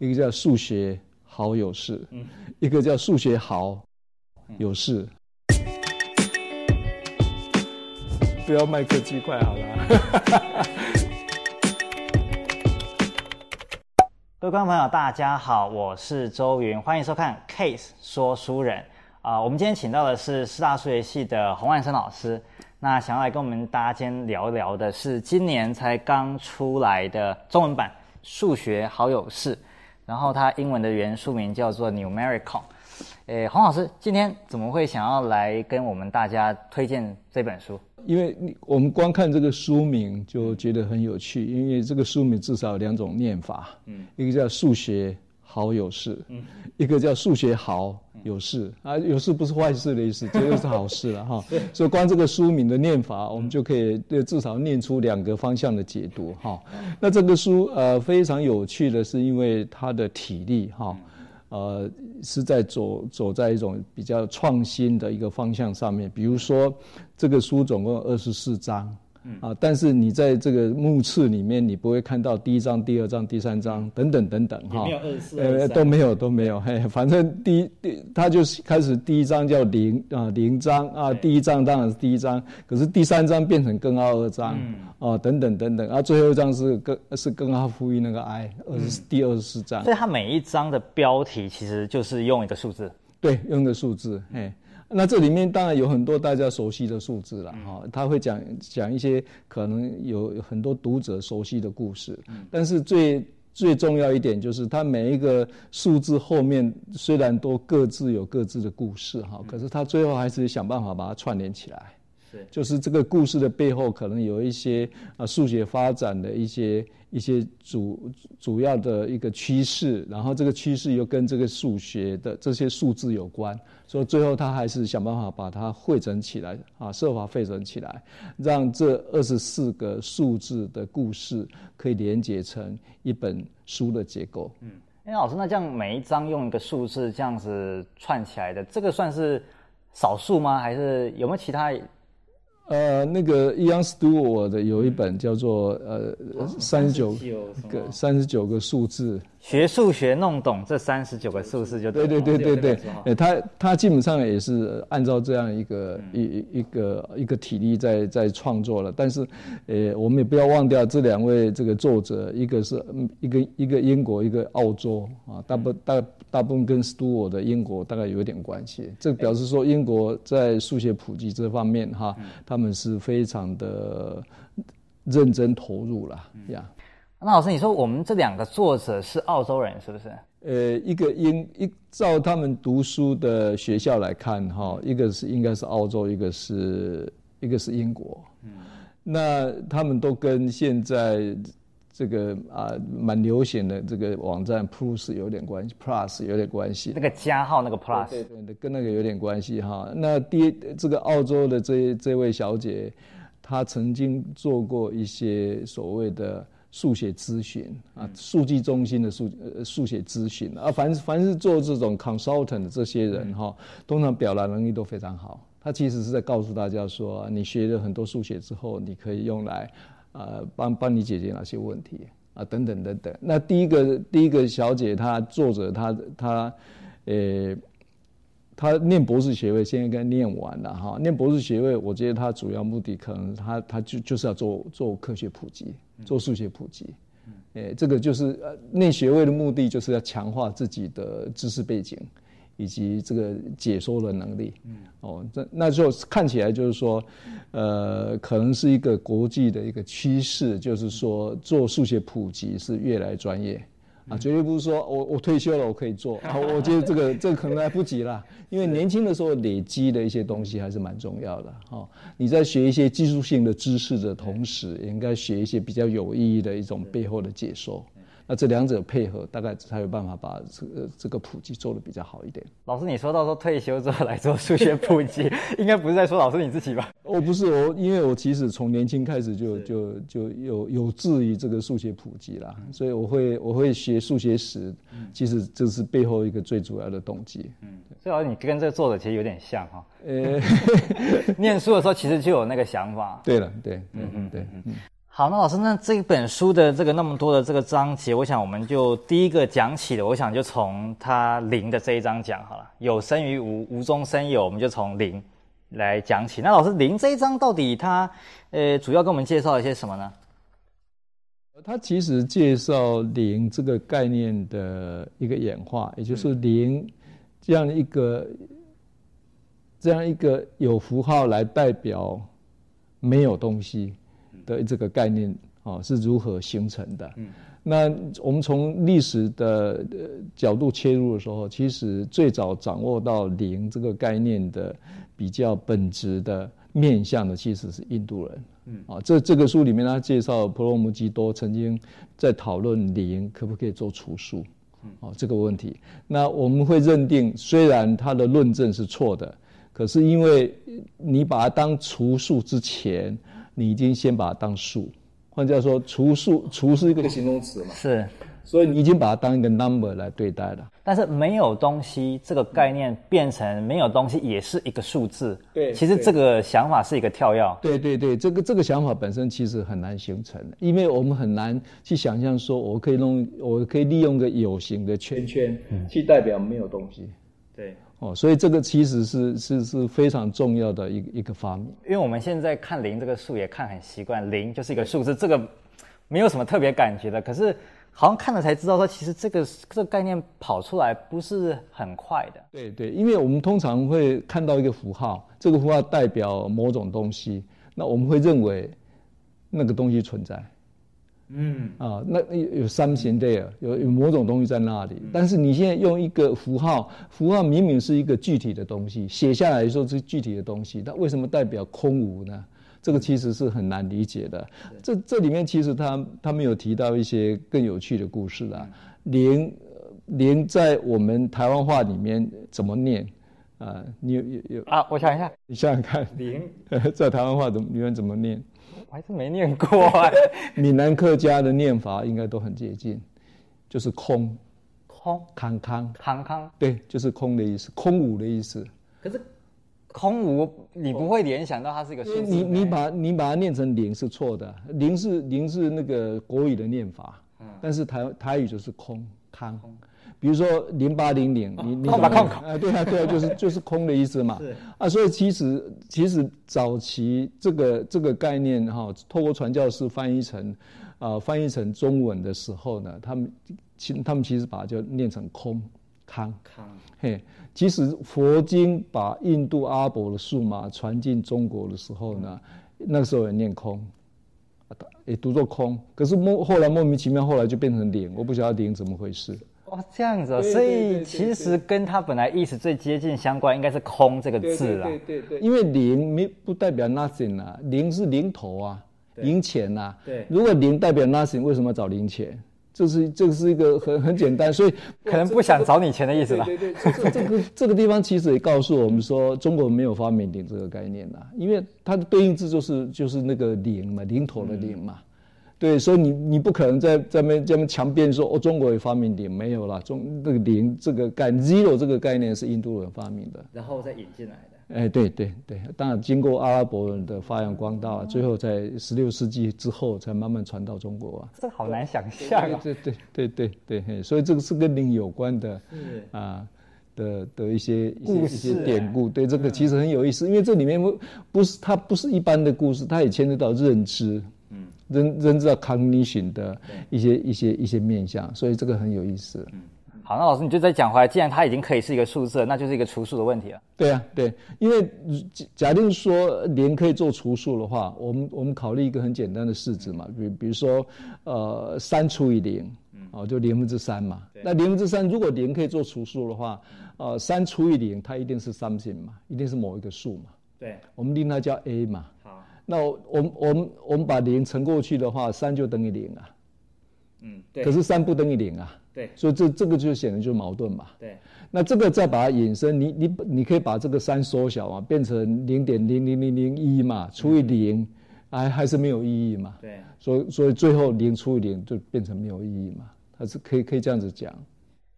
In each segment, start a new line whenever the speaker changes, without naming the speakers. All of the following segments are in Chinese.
一个叫数学好有事，嗯，一个叫数学好有事。嗯、不要麦克鸡块好了。
各位观众朋友，大家好，我是周云，欢迎收看 Case 说书人啊、呃。我们今天请到的是师大数学系的洪万生老师。那想要来跟我们大家今天聊一聊的是今年才刚出来的中文版《数学好有事》，然后它英文的原书名叫做《Numericon》。诶，洪老师今天怎么会想要来跟我们大家推荐这本书？
因为我们光看这个书名就觉得很有趣，因为这个书名至少有两种念法，嗯，一个叫数学。好有事，嗯，一个叫数学好有事啊，有事不是坏事的意思，绝对是好事了哈。所以光这个书名的念法，我们就可以至少念出两个方向的解读哈。那这个书呃非常有趣的是，因为它的体力哈，呃是在走走在一种比较创新的一个方向上面。比如说这个书总共有二十四章。啊，但是你在这个目次里面，你不会看到第一章、第二章、第三章等等等等哈，
没有二四，
呃，都没有都没有，嘿，反正第一第他就是开始第一章叫零啊零章啊，第一章当然是第一章，可是第三章变成根号二章，哦、嗯、等等等等，啊最后一章是根是根号负一那个 i 二十第二十四章，
所以它每一章的标题其实就是用一个数字，
对，用一个数字，嘿。那这里面当然有很多大家熟悉的数字了哈，他会讲讲一些可能有很多读者熟悉的故事，但是最最重要一点就是它每一个数字后面虽然都各自有各自的故事哈，可是他最后还是想办法把它串联起来，就是这个故事的背后可能有一些啊数学发展的一些。一些主主要的一个趋势，然后这个趋势又跟这个数学的这些数字有关，所以最后他还是想办法把它汇整起来啊，设法汇整起来，让这二十四个数字的故事可以连接成一本书的结构。嗯，
哎，老师，那这样每一章用一个数字这样子串起来的，这个算是少数吗？还是有没有其他？
呃，那个 Ian Stewart 的有一本叫做呃三十九个三十九个数字，
学数学弄懂这三十九个数字就对
对对对对对，他他基本上也是按照这样一个一一一个一个体力在在创作了，但是呃我们也不要忘掉这两位这个作者，一个是一个一个英国，一个澳洲啊，大部大大部分跟 Stewart 的英国大概有点关系，这表示说英国在数学普及这方面哈，他。他们是非常的认真投入了呀。
那老师，你说我们这两个作者是澳洲人，是不是？
呃，一个英一照他们读书的学校来看，哈，一个是应该是澳洲，一个是一个是英国。嗯，那他们都跟现在这个啊蛮流行的这个网站 Plus 有点关系，Plus 有点关系。
那个加号那个 Plus，
对对对，跟那个有点关系哈。那第一这个澳洲的这这位小姐，她曾经做过一些所谓的数学咨询啊，数据中心的数呃数学咨询啊，凡凡是做这种 consultant 的这些人哈，通常表达能力都非常好。他其实是在告诉大家说，你学了很多数学之后，你可以用来。呃，帮帮你解决哪些问题啊？等等等等。那第一个第一个小姐，她作者她她，呃，她念博士学位，现在应该念完了哈。念博士学位，我觉得他主要目的可能他他就就是要做做科学普及，做数学普及。呃，这个就是呃念学位的目的，就是要强化自己的知识背景。以及这个解说的能力，嗯，哦，这那就看起来就是说，呃，可能是一个国际的一个趋势，就是说做数学普及是越来越专业，啊，绝对不是说我我退休了我可以做，啊，我觉得这个这个可能来不及了，因为年轻的时候累积的一些东西还是蛮重要的，哈，你在学一些技术性的知识的同时，也应该学一些比较有意义的一种背后的解说。那这两者配合，大概才有办法把这个这个普及做得比较好一点。
老师，你说到说退休之后来做数学普及，应该不是在说老师你自己吧？
我不是我，因为我其实从年轻开始就就就有有志于这个数学普及啦，所以我会我会学数学史，其实这是背后一个最主要的动机。嗯，
所以老师你跟这个作者其实有点像哈。呃，念书的时候其实就有那个想法。
对了，对，嗯嗯对。嗯
好，那老师，那这本书的这个那么多的这个章节，我想我们就第一个讲起的，我想就从它灵的这一章讲好了。有生于无，无中生有，我们就从零来讲起。那老师，灵这一章到底它呃主要跟我们介绍一些什么呢？
它其实介绍零这个概念的一个演化，也就是零这样一个、这样一个有符号来代表没有东西。的这个概念啊是如何形成的？嗯，那我们从历史的角度切入的时候，其实最早掌握到零这个概念的比较本质的面向的，其实是印度人。嗯，啊，这这个书里面他介绍婆罗摩基多曾经在讨论零可不可以做除数，嗯，啊，这个问题。那我们会认定，虽然他的论证是错的，可是因为你把它当除数之前。你已经先把它当数，换句话说，除数除是一个形容词嘛？
是，
所以你已经把它当一个 number 来对待了。
但是没有东西这个概念变成没有东西也是一个数字。对，其实这个想法是一个跳跃。
对对对，这个这个想法本身其实很难形成的，因为我们很难去想象说，我可以弄，我可以利用个有形的圈圈去代表没有东西。
对。
哦，所以这个其实是是是非常重要的一个一个发明。
因为我们现在看零这个数也看很习惯，零就是一个数字，这个没有什么特别感觉的。可是好像看了才知道说，其实这个这个概念跑出来不是很快的。
对对，因为我们通常会看到一个符号，这个符号代表某种东西，那我们会认为那个东西存在。嗯啊，那有有 something there，有有某种东西在那里。但是你现在用一个符号，符号明明是一个具体的东西，写下来说是具体的东西，它为什么代表空无呢？这个其实是很难理解的。这这里面其实他他们有提到一些更有趣的故事啦。灵灵在我们台湾话里面怎么念啊？你有有有
啊？我想一下，
你想想看，
零
在台湾话怎么里面怎么念？
我还是没念过哎。
闽南客家的念法应该都很接近，就是空，
空，
康康，
康康，
对，就是空的意思，空无的意思。
可是空无，你不会联想到它是一个数字。
你你把你把它念成零是错的，零是零是那个国语的念法，嗯，但是台台语就是空康。比如说零八零零，你你
空吧空空，
啊对啊对啊，就是 就是空的意思嘛。是啊，所以其实其实早期这个这个概念哈，透过传教士翻译成，啊、呃、翻译成中文的时候呢，他们其他们其实把它就念成空康康。嘿，其实佛经把印度阿拉伯的数码传进中国的时候呢，那个时候也念空，也读作空，可是莫后来莫名其妙后来就变成零，我不晓得零怎么回事。
哦，这样子哦，所以其实跟它本来意思最接近相关，应该是“空”这个字啦。
对对对，因为零没不代表 nothing 啊，零是零头啊，零钱呐。对，如果零代表 nothing，为什么要找零钱？这是这个是一个很很简单，所以
可能不想找你钱的意思吧。
对对这个这个地方其实也告诉我们说，中国没有发明零这个概念呐，因为它的对应字就是就是那个零嘛，零头的零嘛。对，所以你你不可能在在那这么强辩说哦，中国也发明零没有啦，中这个零这个概 zero 这个概念是印度人发明的，
然后再引进来的。
哎，对对对，当然经过阿拉伯人的发扬光大，最后在十六世纪之后才慢慢传到中国啊。
这个好难想象啊。
对对对对对对，所以这个是跟零有关的啊的的一些一些一些典故。对，这个其实很有意思，因为这里面不不是它不是一般的故事，它也牵扯到认知。人人知道 cognition 的一些一些一些面向，所以这个很有意思。
嗯，好，那老师你就再讲回来，既然它已经可以是一个数字，那就是一个除数的问题了。
对啊，对，因为假定说零可以做除数的话，我们我们考虑一个很简单的式子嘛，比比如说呃三除以零，哦就零分之三嘛。那零分之三如果零可以做除数的话，呃三除以零它一定是 something 嘛，一定是某一个数嘛。
对，
我们令它叫 a 嘛。那我我们我们我们把零乘过去的话，三就等于零啊。嗯，对。可是三不等于零啊。对。所以这这个就显然就是矛盾嘛。对。那这个再把它引申，你你你可以把这个三缩小啊，变成零点零零零零一嘛，除以零，还还是没有意义嘛。对。所以所以最后零除以零就变成没有意义嘛，它是可以可以这样子讲。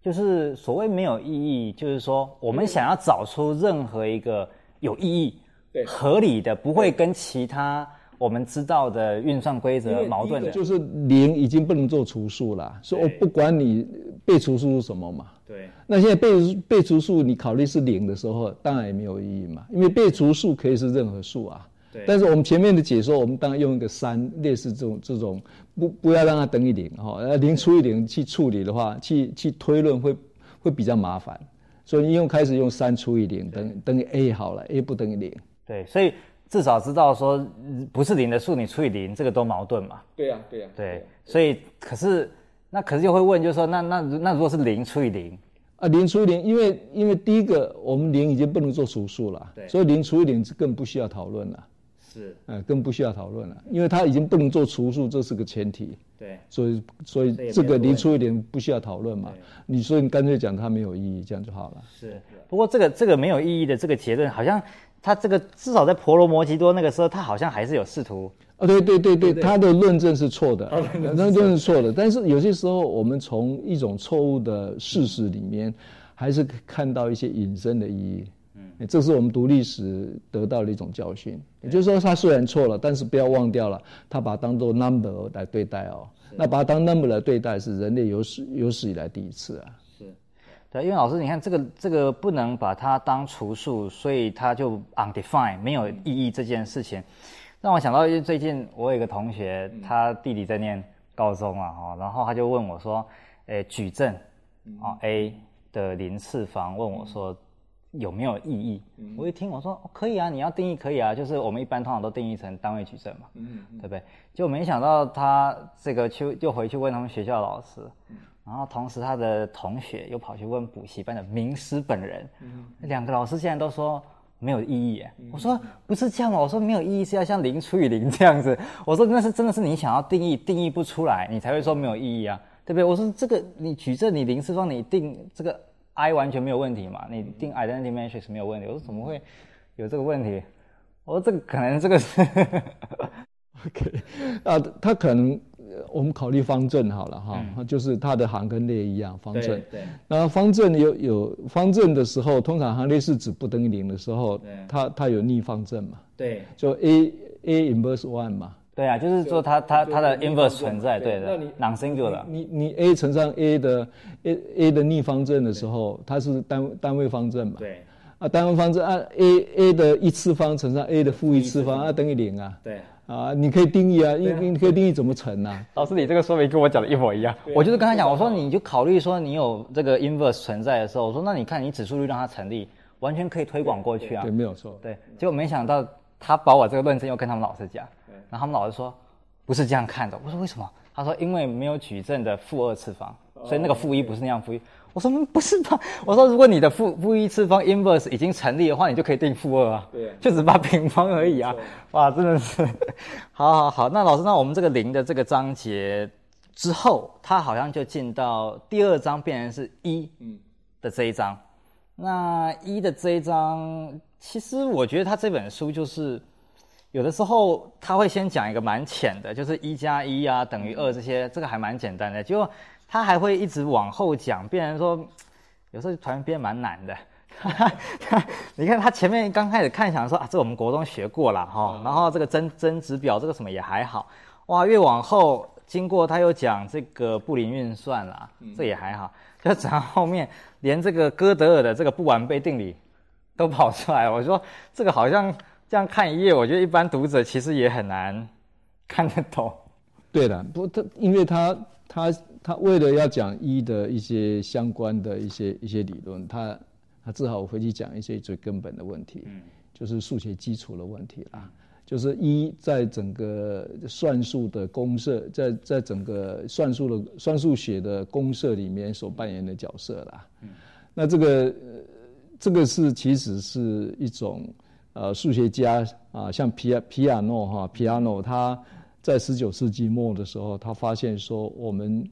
就是所谓没有意义，就是说我们想要找出任何一个有意义。对，合理的不会跟其他我们知道的运算规则矛盾的，
就是零已经不能做除数了，所以我不管你被除数是什么嘛。
对。
那现在被被除数，你考虑是零的时候，当然也没有意义嘛，因为被除数可以是任何数啊。对。但是我们前面的解说，我们当然用一个三，类似这种这种，不不要让它等于零哈，呃零除以零去处理的话，去去推论会会比较麻烦，所以你用开始用三除以零等等于 a 好了，a 不等于零。
对，所以。至少知道说不是零的数，你除以零，这个都矛盾嘛？
对呀、啊，对呀、啊。
对，对，所以可是那可是就会问，就是说那那那如果是零除以零
啊，零除以零，因为因为第一个我们零已经不能做除数了，对，所以零除以零更不需要讨论了。
是，
嗯，更不需要讨论了，因为它已经不能做除数，这是个前提。
对，
所以所以这个零除以零不需要讨论嘛？你所以你干脆讲它没有意义，这样就好了。
是，不过这个这个没有意义的这个结论好像。他这个至少在婆罗摩提多那个时候，他好像还是有试图。
啊，对对对对，他的论证是错的，那论证是错的。但是有些时候，我们从一种错误的事实里面，还是看到一些引申的意义。嗯，这是我们读历史得到的一种教训。也就是说，他虽然错了，但是不要忘掉了，他把它当做 number 来对待哦。那把它当 number 来对待，是人类有史有史以来第一次啊。
对，因为老师，你看这个这个不能把它当除数，所以它就 undefined 没有意义这件事情，让我想到，最近我有一个同学，他弟弟在念高中啊，哈，然后他就问我说，诶，矩阵啊 a 的零次方，问我说有没有意义？我一听我说可以啊，你要定义可以啊，就是我们一般通常都定义成单位矩阵嘛，对不对？就没想到他这个去又回去问他们学校老师。然后同时，他的同学又跑去问补习班的名师本人，嗯、两个老师竟然都说没有意义。嗯、我说不是这样，我说没有意义是要像零除以零这样子。我说那是真的是你想要定义定义不出来，你才会说没有意义啊，对不对？我说这个你举证你零次方你定这个 I 完全没有问题嘛，你定 identity matrix 没有问题。我说怎么会有这个问题？我说这个可能这个是
OK 啊，他可能。我们考虑方正好了哈，嗯、就是它的行跟列一样，方正。对。对那方正有有方正的时候，通常行列式指不等于零的时候，它它有逆方阵嘛？对。就 a a inverse one 嘛？
对啊，就是说它它它的 inverse 存在，对的。non-singular。
你你 a 乘上 a 的 a a 的逆方阵的时候，它是单单位方阵嘛？对。啊，单位方阵按 a a 的一次方乘上 a 的负一次方，啊等于零啊。对。啊，你可以定义啊，你、啊、你可以定义怎么乘啊？
老师，你这个说明跟我讲的一模一样。我就是跟他讲，我说你就考虑说你有这个 inverse 存在的时候，我说那你看你指数率让它成立，完全可以推广过去啊。
对，没有错。
对，结果没想到他把我这个论证又跟他们老师讲，然后他们老师说不是这样看的。我说为什么？他说因为没有矩阵的负二次方，所以那个负一不是那样负一。我说不是吧？我说如果你的负负一次方 inverse 已经成立的话，你就可以定负二啊。对，就只把平方而已啊。哇，真的是，好好好。那老师，那我们这个零的这个章节之后，它好像就进到第二章，变成是一的这一章。嗯、那一的这一章，其实我觉得他这本书就是有的时候他会先讲一个蛮浅的，就是一加一啊等于二这些，这个还蛮简单的，结果。他还会一直往后讲，变成说，有时候突然变蛮难的。你看他前面刚开始看想说啊，这我们国中学过了哈，哦、然后这个增增值表这个什么也还好，哇，越往后经过他又讲这个布林运算啦，嗯、这也还好，就讲到后面连这个哥德尔的这个不完备定理都跑出来。我说这个好像这样看一页，我觉得一般读者其实也很难看得懂。
对的，不，他因为他他。他为了要讲一的一些相关的一些一些理论，他他只好回去讲一些最根本的问题，嗯，就是数学基础的问题啦，就是一在整个算术的公社，在在整个算术的算术学的公社里面所扮演的角色啦，嗯，那这个这个是其实是一种呃数学家啊，像皮亚皮亚诺哈皮亚诺他在十九世纪末的时候，他发现说我们。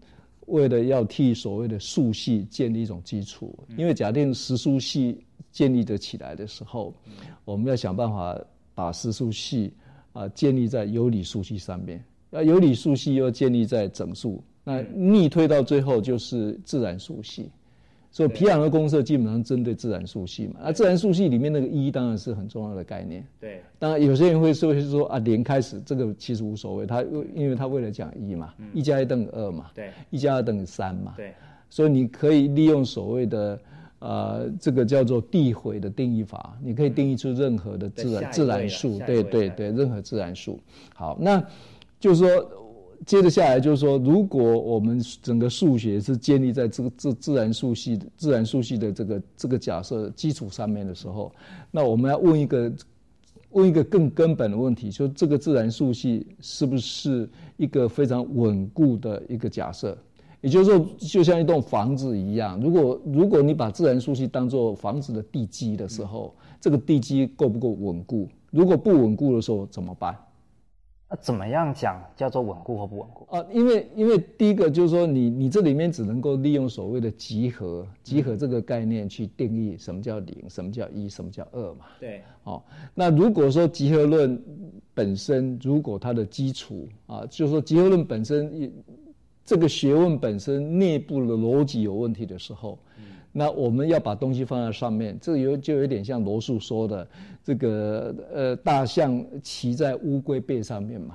为了要替所谓的数系建立一种基础，因为假定实数系建立得起来的时候，我们要想办法把实数系啊建立在有理数系上面，要有理数系又建立在整数，那逆推到最后就是自然数系，所以皮昂的公社基本上针对自然数系嘛。那自然数系里面那个一当然是很重要的概念。
对，
当然有些人会说是说啊，零开始这个其实无所谓，他因为他为了讲一嘛，一加一等于二嘛，
对，
一加二等于三嘛，
对，
所以你可以利用所谓的呃这个叫做递回的定义法，你可以定义出任何的自然自然数，对对对，任何自然数。好，那就是说。接着下来就是说，如果我们整个数学是建立在这个自自然数系自然数系的这个这个假设基础上面的时候，那我们要问一个问一个更根本的问题，就这个自然数系是不是一个非常稳固的一个假设？也就是说，就像一栋房子一样，如果如果你把自然数系当做房子的地基的时候，这个地基够不够稳固？如果不稳固的时候怎么办？
那怎么样讲叫做稳固或不稳固
啊？因为因为第一个就是说你，你你这里面只能够利用所谓的集合集合这个概念去定义什么叫零，什么叫一，什么叫二嘛。
对。
哦，那如果说集合论本身，如果它的基础啊，就是说集合论本身这个学问本身内部的逻辑有问题的时候。那我们要把东西放在上面，这有就有点像罗素说的，这个呃大象骑在乌龟背上面嘛，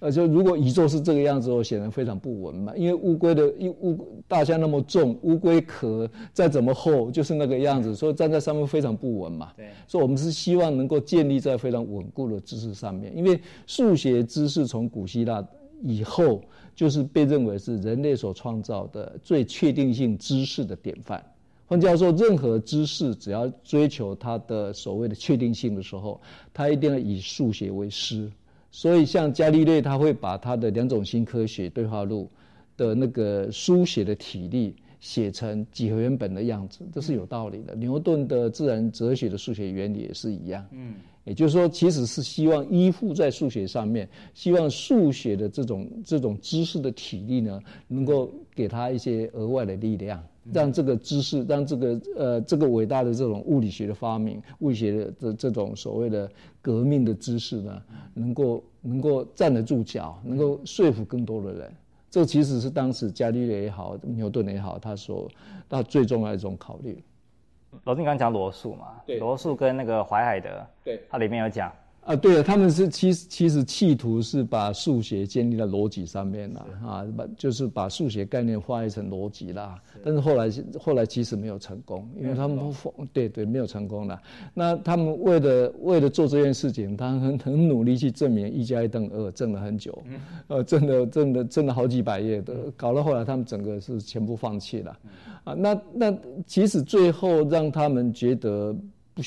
呃就如果宇宙是这个样子，我显然非常不稳嘛，因为乌龟的乌乌大象那么重，乌龟壳再怎么厚就是那个样子，所以站在上面非常不稳嘛。对，所以我们是希望能够建立在非常稳固的知识上面，因为数学知识从古希腊以后就是被认为是人类所创造的最确定性知识的典范。换句话说，任何知识只要追求它的所谓的确定性的时候，它一定要以数学为师。所以，像伽利略，他会把他的两种新科学对话录的那个书写的体例写成几何原本的样子，这是有道理的。牛顿的自然哲学的数学原理也是一样。嗯，也就是说，其实是希望依附在数学上面，希望数学的这种这种知识的体例呢，能够给他一些额外的力量。让这个知识，让这个呃这个伟大的这种物理学的发明，物理学的这这种所谓的革命的知识呢，能够能够站得住脚，能够说服更多的人。这其实是当时伽利略也好，牛顿也好，他所他最重要的一种考虑。
老师，你刚刚讲罗素嘛？对，罗素跟那个怀海德，对，他里面有讲。
啊，对了，他们是其实其实企图是把数学建立在逻辑上面啦，啊，把就是把数学概念化译成逻辑啦。但是后来后来其实没有成功，因为他们对对没有成功了。那他们为了为了做这件事情，他很很努力去证明一加一等于二，证了很久，呃，证了证了证了好几百页的，搞到后来他们整个是全部放弃了。啊，那那其实最后让他们觉得不。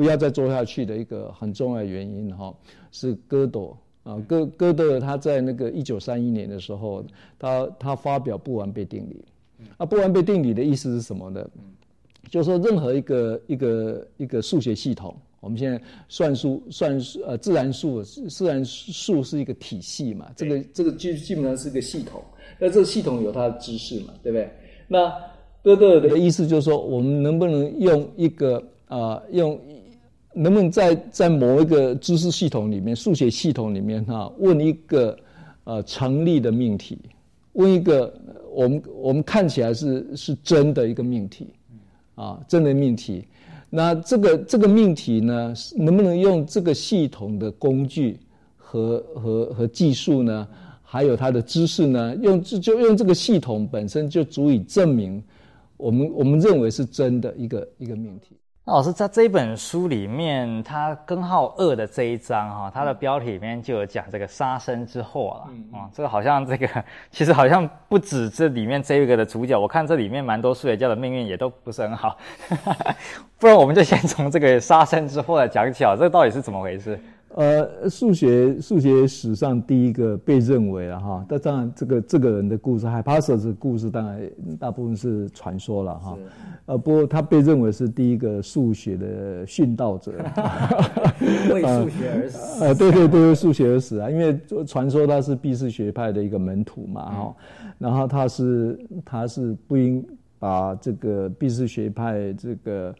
不要再做下去的一个很重要的原因哈，是哥德啊，哥哥德尔他在那个一九三一年的时候，他他发表不完备定理，啊，不完备定理的意思是什么呢？就是说任何一个一个一个数学系统，我们现在算数算数呃自然数自然数是一个体系嘛，这个这个基基本上是一个系统，那这个系统有它的知识嘛，对不对？那哥德尔的意思就是说，我们能不能用一个啊、呃、用。能不能在在某一个知识系统里面，数学系统里面哈，问一个呃成立的命题，问一个我们我们看起来是是真的一个命题，啊，真的命题。那这个这个命题呢，能不能用这个系统的工具和和和技术呢，还有它的知识呢，用就就用这个系统本身就足以证明我们我们认为是真的一个一个命题。
老师在这一本书里面，他根号二的这一章哈，它的标题里面就有讲这个杀生之祸了。嗯，嗯，这个好像这个 其实好像不止这里面这一个的主角，我看这里面蛮多数学家的命运也都不是很好。不然我们就先从这个杀生之祸来讲起啊，这个到底是怎么回事？
呃，数学数学史上第一个被认为了哈，但当然这个这个人的故事，海帕瑟的故事当然大部分是传说了哈。呃，不过他被认为是第一个数学的殉道者，
为数学而死。
呃，对对对，为数学而死啊，因为传说他是毕氏学派的一个门徒嘛哈，嗯、然后他是他是不应把这个毕氏学派这个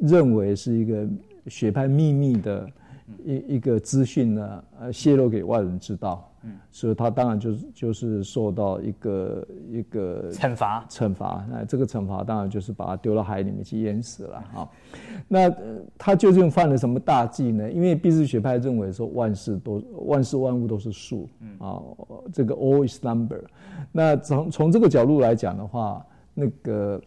认为是一个学派秘密的。一一个资讯呢，呃，泄露给外人知道。嗯，所以他当然就是就是受到一个一个
惩罚，
惩罚。那这个惩罚当然就是把他丢到海里面去淹死了哈。那他究竟犯了什么大忌呢？因为毕士学派认为说万事都万事万物都是数，嗯啊，这个 all is number。那从从这个角度来讲的话，那个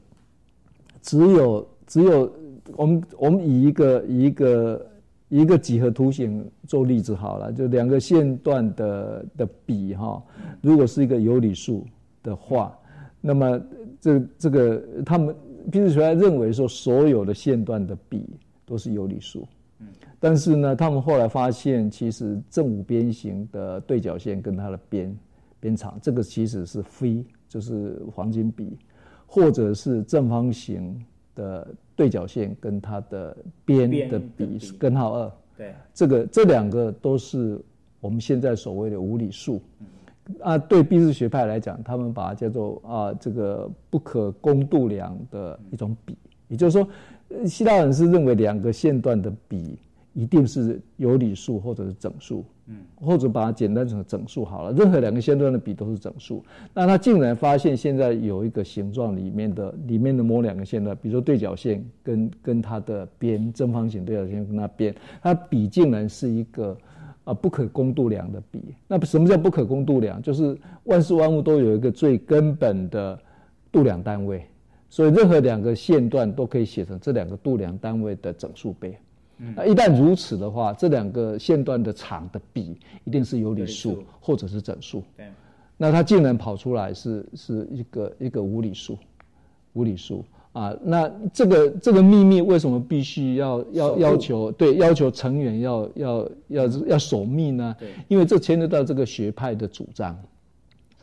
只有只有我们我们以一个以一个。一个几何图形做例子好了，就两个线段的的比哈，如果是一个有理数的话，那么这这个他们毕士学派认为说所有的线段的比都是有理数，但是呢，他们后来发现其实正五边形的对角线跟它的边边长，这个其实是非就是黄金比，或者是正方形的。对角线跟它的边的比是根号二，对，这个这两个都是我们现在所谓的无理数。啊，对毕氏学派来讲，他们把它叫做啊这个不可公度量的一种比，也就是说，希腊人是认为两个线段的比一定是有理数或者是整数。嗯，或者把它简单成整数好了。任何两个线段的比都是整数。那他竟然发现现在有一个形状里面的里面的某两个线段，比如说对角线跟跟它的边，正方形对角线跟它边，它比竟然是一个啊不可公度量的比。那什么叫不可公度量？就是万事万物都有一个最根本的度量单位，所以任何两个线段都可以写成这两个度量单位的整数倍。那一旦如此的话，这两个线段的长的比一定是有理数或者是整数。对，那它竟然跑出来是是一个一个无理数，无理数啊！那这个这个秘密为什么必须要要要求对要求成员要要要要守密呢？对，因为这牵扯到这个学派的主张。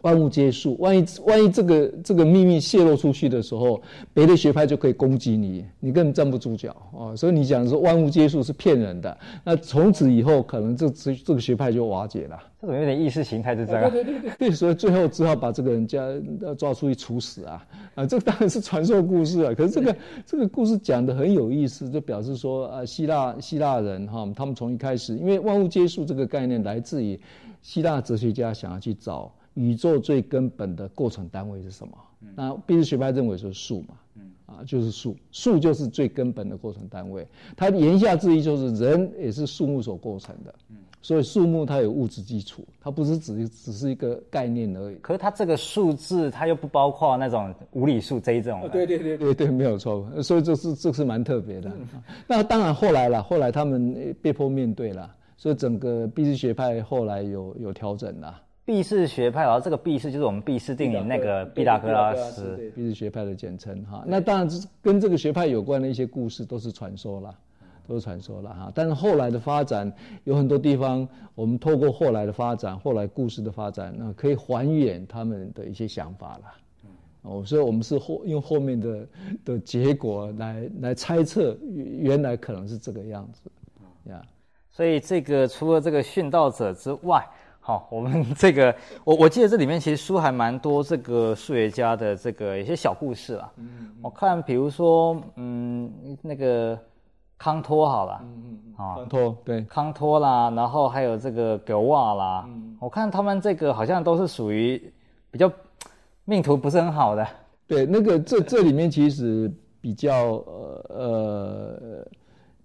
万物皆数，万一万一这个这个秘密泄露出去的时候，别的学派就可以攻击你，你根本站不住脚哦。所以你讲说万物皆数是骗人的，那从此以后可能这这这个学派就瓦解了。
这种有点意识形态，就这
样。对对对对，所以最后只好把这个人家要抓出去处死啊啊！这个当然是传说故事啊，可是这个这个故事讲的很有意思，就表示说啊，希腊希腊人哈，他们从一开始，因为万物皆数这个概念来自于希腊哲学家想要去找。宇宙最根本的构成单位是什么？嗯、那毕士学派认为是数嘛，嗯、啊，就是数，数就是最根本的构成单位。它言下之意就是人也是数目所构成的，嗯、所以数目它有物质基础，它不是只只是一个概念而已。
可是它这个数字，它又不包括那种无理数这一种。
对对对对对，没有错。所以这是这是蛮特别的。嗯、那当然后来了，后来他们被迫面对了，所以整个毕士学派后来有有调整了。
毕士学派，然后这个毕士就是我们毕士定理那个毕达哥拉斯，
毕士学派的简称哈。那当然，跟这个学派有关的一些故事都是传说了，都是传说了哈。但是后来的发展有很多地方，我们透过后来的发展，后来故事的发展，那可以还原他们的一些想法了。哦，所以我们是后用后面的的结果来来猜测，原来可能是这个样子呀。
所以这个除了这个殉道者之外。好，我们这个我我记得这里面其实书还蛮多这个数学家的这个一些小故事啦。嗯，嗯，我看比如说，嗯，那个康托好了，嗯嗯嗯，
康托对，
康托啦，然后还有这个格瓦啦，嗯，我看他们这个好像都是属于比较命途不是很好的。
对，那个这这里面其实比较呃呃。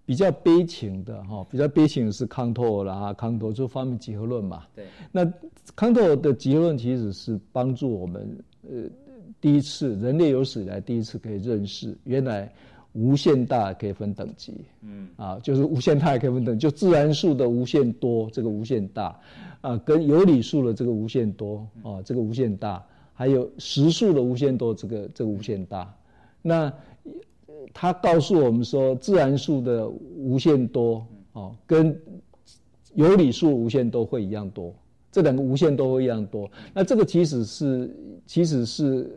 比较悲情的哈，比较悲情的是康托尔啦，康托就发明集合论嘛。对。那康托尔的集合论其实是帮助我们呃第一次人类有史以来第一次可以认识原来无限大可以分等级。嗯。啊，就是无限大也可以分等级，就自然数的无限多这个无限大，啊，跟有理数的这个无限多啊，这个无限大，还有实数的无限多这个这个无限大，那。他告诉我们说，自然数的无限多哦，跟有理数无限多会一样多，这两个无限多会一样多。那这个其实是其实是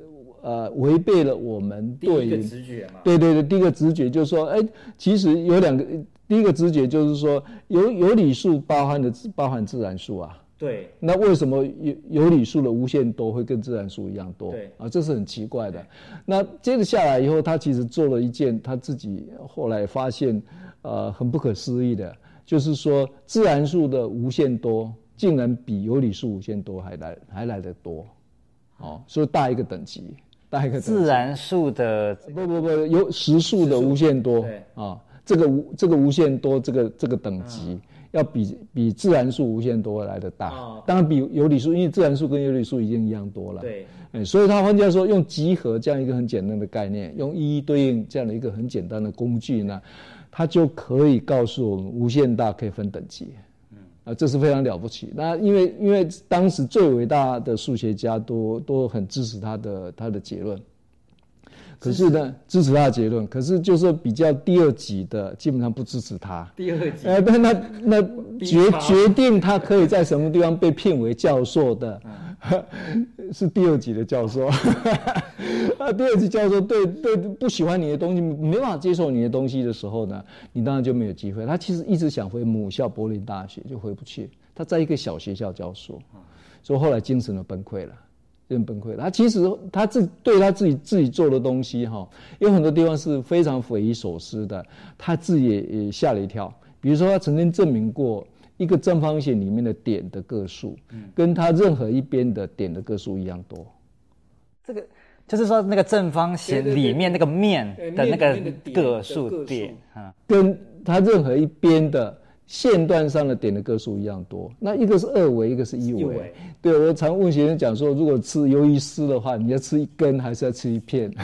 呃违背了我们对于
直觉嘛？
对对对，第一个直觉就是说，哎，其实有两个，第一个直觉就是说，有有理数包含的包含自然数啊。
对，
那为什么有有理数的无限多会跟自然数一样多？
对
啊，这是很奇怪的。那接着下来以后，他其实做了一件他自己后来发现，呃，很不可思议的，就是说自然数的无限多，竟然比有理数无限多还来还来得多，哦，所以大一个等级，大一个等级。
自然数的
不不不，有实数的无限多啊、哦，这个无这个无限多这个这个等级。嗯要比比自然数无限多来的大，哦、当然比有理数，因为自然数跟有理数已经一样多了。
对，
哎，所以他换句话说，用集合这样一个很简单的概念，用一一对应这样的一个很简单的工具呢，它就可以告诉我们无限大可以分等级。嗯，啊，这是非常了不起。那因为因为当时最伟大的数学家都都很支持他的他的结论。可是呢，支持他的结论。可是就是比较第二级的，基本上不支持他。
第二级。
呃，那那那决决定他可以在什么地方被聘为教授的，是第二级的教授。啊，第二级教授对对不喜欢你的东西，没办法接受你的东西的时候呢，你当然就没有机会。他其实一直想回母校柏林大学，就回不去。他在一个小学校教书，所以后来精神都崩溃了。人崩溃了。他其实他自对他自己自己做的东西哈，有很多地方是非常匪夷所思的，他自己也也吓了一跳。比如说，他曾经证明过一个正方形里面的点的个数，跟他任何一边的点的个数一样多。
这个就是说，那个正方形里面那个面的那个个数点，
跟他任何一边的。线段上的点的个数一样多，那一个是二维，一个是一维。对，我常问学生讲说，如果吃鱿鱼丝的话，你要吃一根还是要吃一片？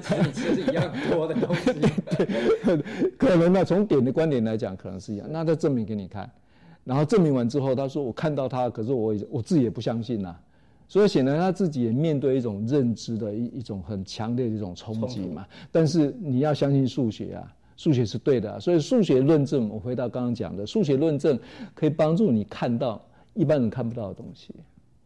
其实你吃是一样多的东西。
对，可能呢，从点的观点来讲，可能是一样。那他证明给你看，然后证明完之后，他说我看到他，可是我我自己也不相信呐、啊。所以显然他自己也面对一种认知的一一种很强烈的一种冲击嘛。但是你要相信数学啊。数学是对的、啊，所以数学论证，我回到刚刚讲的，数学论证可以帮助你看到一般人看不到的东西。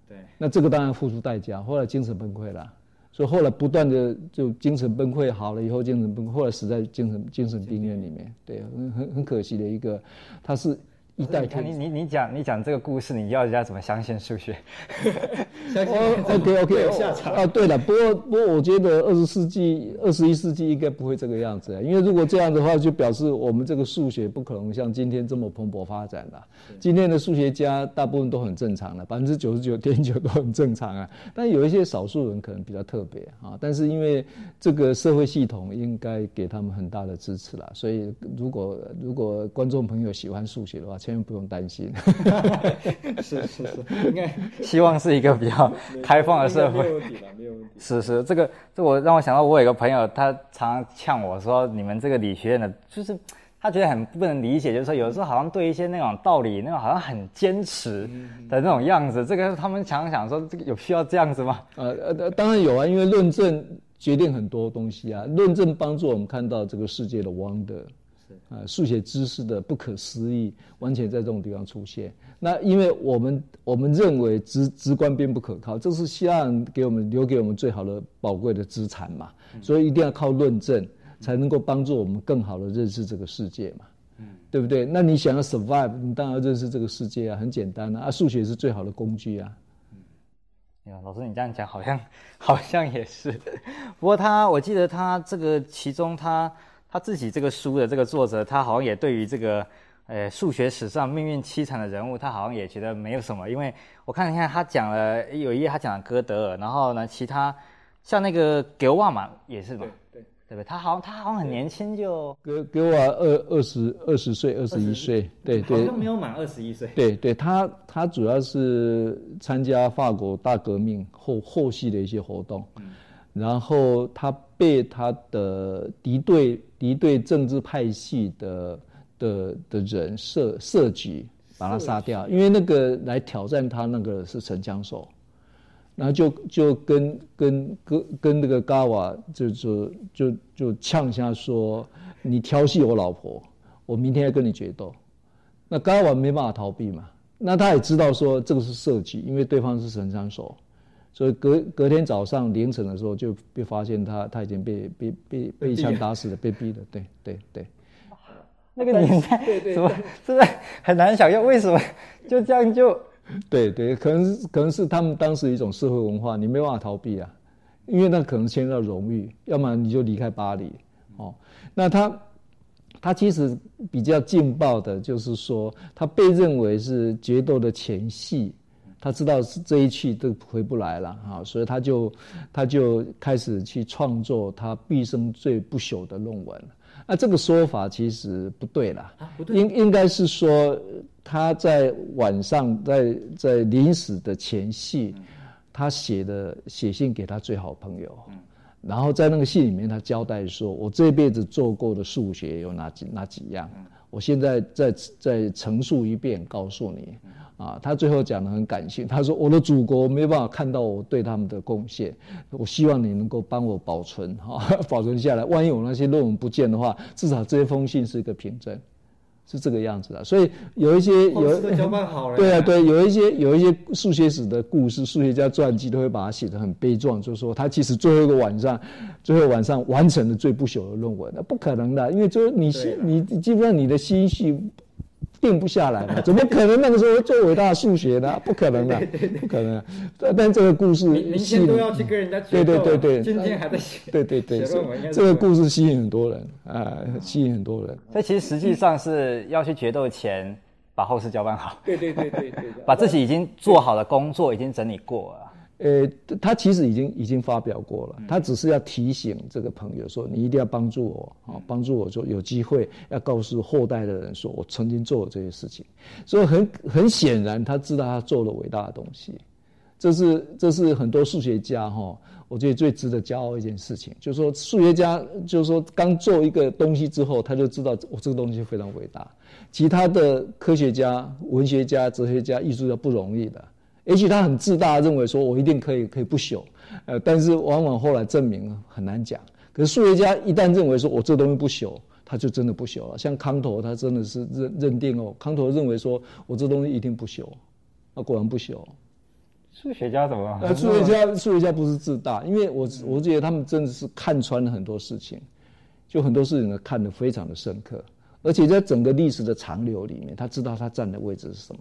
对，
那这个当然付出代价，后来精神崩溃了，所以后来不断的就精神崩溃，好了以后精神崩溃，后来死在精神精神病院里面。对，很很很可惜的一个，他是。一代
看你你你讲你讲这个故事，你要人家怎么相信数学？
哦，OK OK，下场啊，对了，不过不过我觉得二十世纪、二十一世纪应该不会这个样子，因为如果这样的话，就表示我们这个数学不可能像今天这么蓬勃发展了。今天的数学家大部分都很正常了，百分之九十九点九都很正常啊，但有一些少数人可能比较特别啊。但是因为这个社会系统应该给他们很大的支持了，所以如果如果观众朋友喜欢数学的话，千万不用担心，
是是是，应该希望是一个比较开放的社会。没有问题了，没有问题。是是，这个这我让我想到，我有一个朋友，他常常呛我说：“你们这个理学院的，就是他觉得很不能理解，就是说有时候好像对一些那种道理，那种好像很坚持的那种样子。这个他们常常想说，这个有需要这样子吗？”
呃呃，当然有啊，因为论证决定很多东西啊，论证帮助我们看到这个世界的 wonder。啊，数学知识的不可思议，完全在这种地方出现。那因为我们我们认为直直观并不可靠，这是希腊人给我们留给我们最好的宝贵的资产嘛，所以一定要靠论证才能够帮助我们更好的认识这个世界嘛，嗯，对不对？那你想要 survive，你当然要认识这个世界啊，很简单啊，啊，数学是最好的工具啊。
嗯，老师你这样讲好像 好像也是，不过他我记得他这个其中他。他自己这个书的这个作者，他好像也对于这个，呃，数学史上命运凄惨的人物，他好像也觉得没有什么。因为我看一下，他讲了有一页，他讲了哥德尔，然后呢，其他像那个格瓦嘛，也是嘛，对对对不对？他好像他好像很年轻就
格格瓦二二十二十岁二十一岁，对对，
好像没有满二十一岁。
对对，他他主要是参加法国大革命后后续的一些活动。嗯然后他被他的敌对敌对政治派系的的的人设设局把他杀掉，因为那个来挑战他那个是神枪手，然后就就跟跟跟跟那个嘎瓦就就就就呛下说，你调戏我老婆，我明天要跟你决斗。那嘎瓦没办法逃避嘛，那他也知道说这个是设计，因为对方是神枪手。所以隔隔天早上凌晨的时候就被发现他他已经被被被被一枪打死了，被毙了。对对对，
那个年代什么，真的很难想象为什么 就这样就。
对对，可能可能是他们当时一种社会文化，你没办法逃避啊，因为那可能牵涉到荣誉，要么你就离开巴黎。哦，那他他其实比较劲爆的，就是说他被认为是决斗的前戏，他知道是这一去都回不来了啊，所以他就他就开始去创作他毕生最不朽的论文。那这个说法其实不对了，啊、不对，应应该是说他在晚上在在临死的前夕，他写的写信给他最好朋友。然后在那个信里面，他交代说：“我这辈子做过的数学有哪几哪几样？我现在再再陈述一遍，告诉你。”啊，他最后讲的很感性，他说：“我的祖国没办法看到我对他们的贡献，我希望你能够帮我保存，哈，保存下来。万一我那些论文不见的话，至少这封信是一个凭证。”是这个样子的，所以有一些有对啊，对，有一些有一些数学史的故事，数学家传记都会把它写得很悲壮，就是说他其实最后一个晚上，最后晚上完成了最不朽的论文，那不可能的，因为就是你心，你基本上你的心绪。定不下来了，怎么可能那个时候最伟大的数学呢？不可能的，不可能。但这个故事，
明天都要去跟人家决斗，
对对对对，
今天还在写，
对对对，这个故事吸引很多人啊，吸引很多人。
所以其实实际上是要去决斗前，把后事交办好。
对对对对对，
把自己已经做好的工作已经整理过了。
呃，他其实已经已经发表过了，他只是要提醒这个朋友说，你一定要帮助我啊，帮助我说有机会要告诉后代的人说我曾经做过这些事情，所以很很显然他知道他做了伟大的东西，这是这是很多数学家哈，我觉得最值得骄傲一件事情，就是说数学家就是说刚做一个东西之后，他就知道我这个东西非常伟大，其他的科学家、文学家、哲学家、艺术家不容易的。也许他很自大，认为说我一定可以可以不朽，呃，但是往往后来证明很难讲。可是数学家一旦认为说我这东西不朽，他就真的不朽了。像康陀，他真的是认认定哦，康陀认为说我这东西一定不朽，那果然不朽。
数学家怎么？
呃，数学家数学家不是自大，因为我我觉得他们真的是看穿了很多事情，就很多事情呢看得非常的深刻，而且在整个历史的长流里面，他知道他站的位置是什么。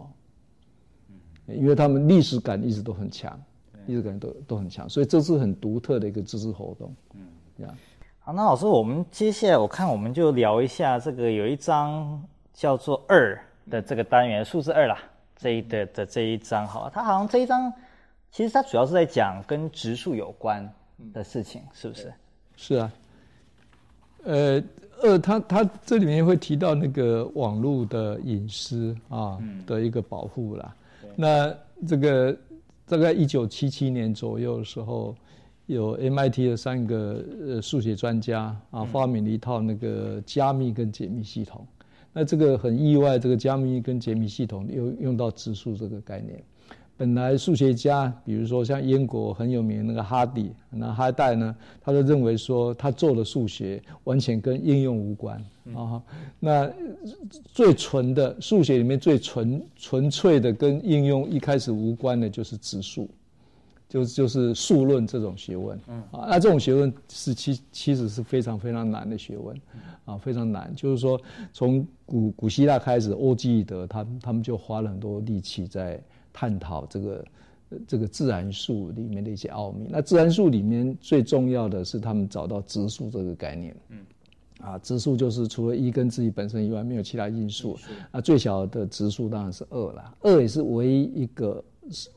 因为他们历史感一直都很强，历史感都都很强，所以这是很独特的一个知识活动。嗯，这样。
好，那老师，我们接下来我看我们就聊一下这个有一章叫做二的这个单元，数字二啦，这一的的这一章，好，它好像这一章其实它主要是在讲跟植树有关的事情，是不是？
是啊。呃，二，它它这里面会提到那个网络的隐私啊的一个保护啦。那这个大概一九七七年左右的时候，有 MIT 的三个呃数学专家啊发明了一套那个加密跟解密系统。那这个很意外，这个加密跟解密系统又用到指数这个概念。本来数学家，比如说像英国很有名那个哈迪，那哈代呢，他就认为说他做的数学完全跟应用无关啊。那最纯的数学里面最纯纯粹的跟应用一开始无关的就是指数，就就是数论这种学问。嗯啊，那这种学问是其其实是非常非常难的学问，啊，非常难。就是说从古古希腊开始，欧几里得他他们就花了很多力气在。探讨这个这个自然数里面的一些奥秘。那自然数里面最重要的是他们找到质数这个概念。嗯，啊，质数就是除了一跟自己本身以外，没有其他因素。啊，最小的质数当然是二啦。二也是唯一一个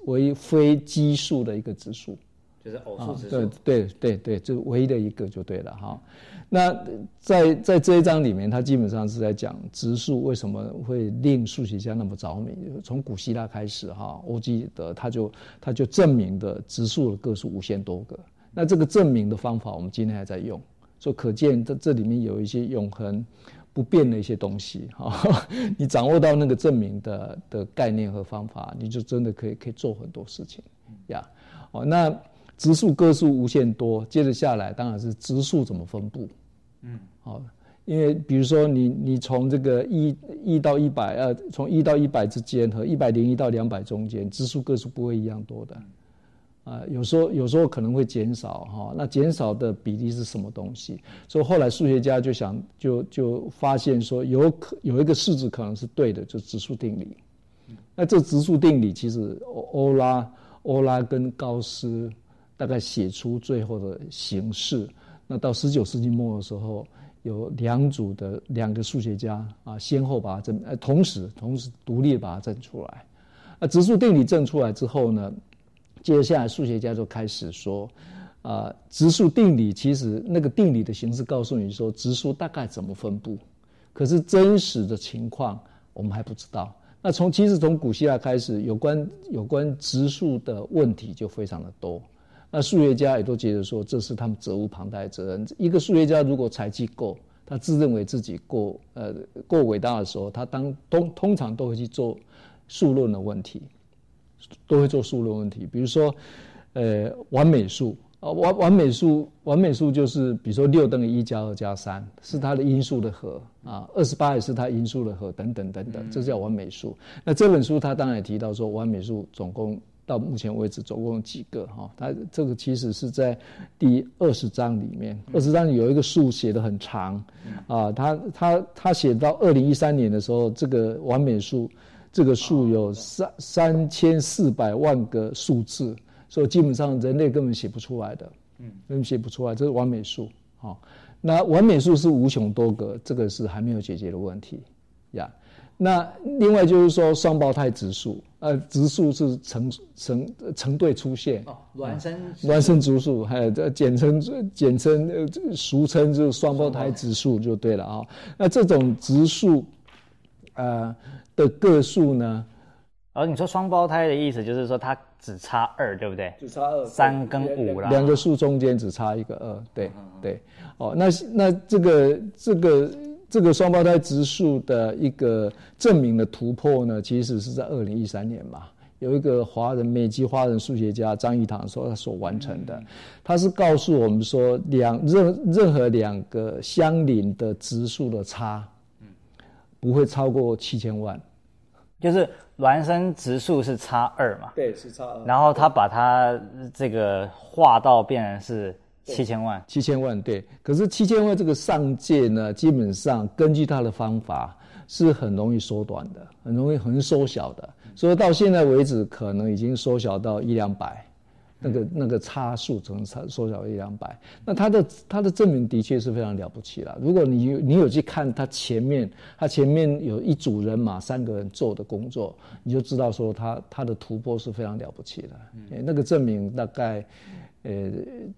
唯一非奇数的一个质数。
就是偶数质数。
对对对对，就唯一的一个就对了哈。那在在这一章里面，它基本上是在讲质数为什么会令数学家那么着迷。从古希腊开始，哈，欧几里得他就他就证明的质数的个数无限多个。那这个证明的方法，我们今天还在用，所以可见这这里面有一些永恒不变的一些东西，哈。你掌握到那个证明的的概念和方法，你就真的可以可以做很多事情，呀。哦，那。质数个数无限多，接着下来当然是质数怎么分布，嗯，好，因为比如说你你从这个一一到一百，呃，从一到一百之间和一百零一到两百中间，质数个数不会一样多的，啊、呃，有时候有时候可能会减少哈，那减少的比例是什么东西？所以后来数学家就想就就发现说有可有一个式子可能是对的，就是质数定理。那这质数定理其实欧欧拉欧拉跟高斯。大概写出最后的形式，那到十九世纪末的时候，有两组的两个数学家啊，先后把它证，呃，同时同时独立把它证出来。啊，质数定理证出来之后呢，接下来数学家就开始说，啊，质数定理其实那个定理的形式告诉你说质数大概怎么分布，可是真实的情况我们还不知道。那从其实从古希腊开始，有关有关质数的问题就非常的多。那数学家也都觉得说，这是他们责无旁贷的责任。一个数学家如果才气够，他自认为自己够呃够伟大的时候，他当通通常都会去做数论的问题，都会做数论问题。比如说，呃，完美数啊，完完美数，完美数就是比如说六等于一加二加三，是它的因数的和啊，二十八也是它因数的和等等等等，这叫完美数。那这本书他当然也提到说，完美数总共。到目前为止，总共有几个哈？它这个其实是在第二十章里面，二十章里有一个数写的很长，啊，他他他写到二零一三年的时候，这个完美数，这个数有三三千四百万个数字，所以基本上人类根本写不出来的，嗯，根本写不出来，这是完美数，哈。那完美数是无穷多个，这个是还没有解决的问题，呀。那另外就是说双胞胎植树，呃，植树是成成成对出现
哦，孪生
孪生植树，还有这简称简称呃俗称就是双胞胎植树就对了啊、哦。那这种植树，呃的个数呢？
而你说双胞胎的意思就是说它只差二，对不对？
只差二，
三跟五啦。
两个数中间只差一个二，对对。哦，那那这个这个。这个双胞胎质数的一个证明的突破呢，其实是在二零一三年嘛，有一个华人美籍华人数学家张益唐说他所完成的，他是告诉我们说两任任何两个相邻的质数的差，不会超过七千万，
就是孪生植数是差二嘛，
对，是差二，
然后他把它这个化到变成是。七千万，
七千万，对。可是七千万这个上界呢，基本上根据他的方法是很容易缩短的，很容易很缩小的。所以到现在为止，可能已经缩小到一两百，那个那个差数只能差缩小一两百。那他的他的证明的确是非常了不起了。如果你有你有去看他前面，他前面有一组人马三个人做的工作，你就知道说他他的突破是非常了不起的。嗯，那个证明大概。呃，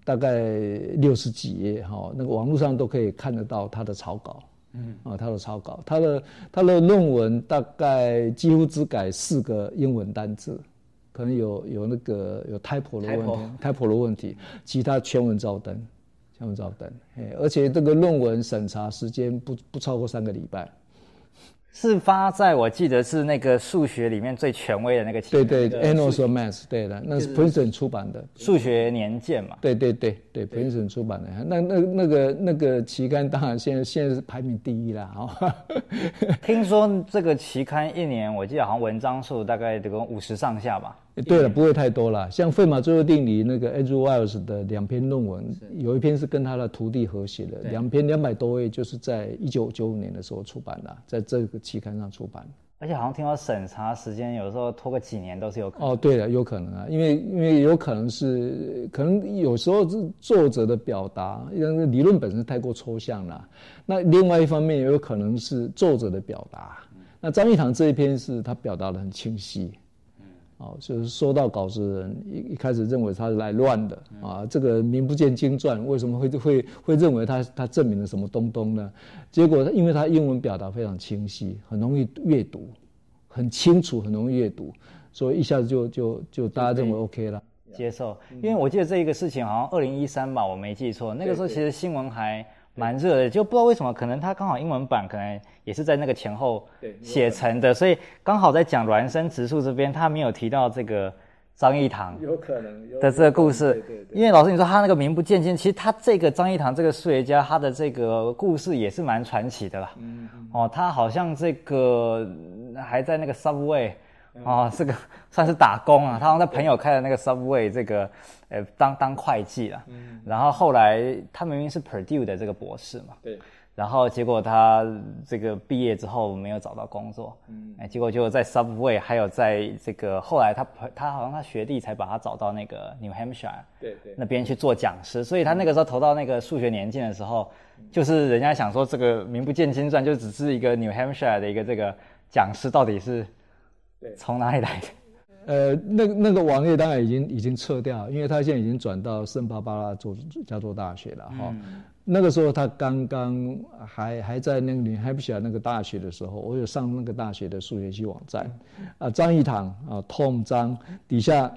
大概六十几页哈，那个网络上都可以看得到他的草稿，嗯，啊，他的草稿，他的他的论文大概几乎只改四个英文单字，可能有有那个有 typo 的问题，typo 的问题，其他全文照登，全文照登，哎，而且这个论文审查时间不不超过三个礼拜。
是发在我记得是那个数学里面最权威的那个期刊，
对对，Annals of Math，对的，那是 Princeton 出版的
数学年鉴嘛。
对对对对，Princeton 出版的，那那那个那个期刊当然现在现在是排名第一啦。哦，
听说这个期刊一年我记得好像文章数大概得个五十上下吧。
对了，不会太多了。像费马最后定理那个 Andrew Wiles 的两篇论文，有一篇是跟他的徒弟合写的，两篇两百多页，就是在一九九五年的时候出版的，在这个期刊上出版。
而且好像听说审查时间有时候拖个几年都是有可能。
哦，对了，有可能啊，因为因为有可能是可能有时候是作者的表达，因为理论本身太过抽象了。那另外一方面也有可能是作者的表达。那张益唐这一篇是他表达的很清晰。哦，就是收到稿子的人一一开始认为他是来乱的啊，这个名不见经传，为什么会会会认为他他证明了什么东东呢？结果因为他英文表达非常清晰，很容易阅读，很清楚，很容易阅读，所以一下子就就就大家认为 OK 了，
接受。因为我记得这一个事情好像二零一三吧，我没记错，那个时候其实新闻还。蛮热的，就不知道为什么，可能他刚好英文版可能也是在那个前后写成的，所以刚好在讲孪生植树这边，他没有提到这个张益唐有可能的这个故事。对对对。因为老师你说他那个名不见经，其实他这个张益唐这个数学家，他的这个故事也是蛮传奇的啦。嗯。哦，他好像这个还在那个 subway 哦，这个算是打工啊。他好像在朋友开的那个 Subway 这个，呃，当当会计了。嗯。然后后来他明明是 Purdue 的这个博士嘛。对。然后结果他这个毕业之后没有找到工作，嗯，哎，结果就在 Subway，还有在这个后来他他好像他学弟才把他找到那个 New Hampshire，对对，那边去做讲师，所以他那个时候投到那个数学年鉴的时候，就是人家想说这个名不见经传，就只是一个 New Hampshire 的一个这个讲师，到底是从哪里来的？
呃，那个那个网页当然已经已经撤掉，因为他现在已经转到圣巴巴拉做加州大学了哈。嗯那个时候他刚刚还还在那个你还不晓得那个大学的时候，我有上那个大学的数学系网站，啊张益唐啊 Tom 张底下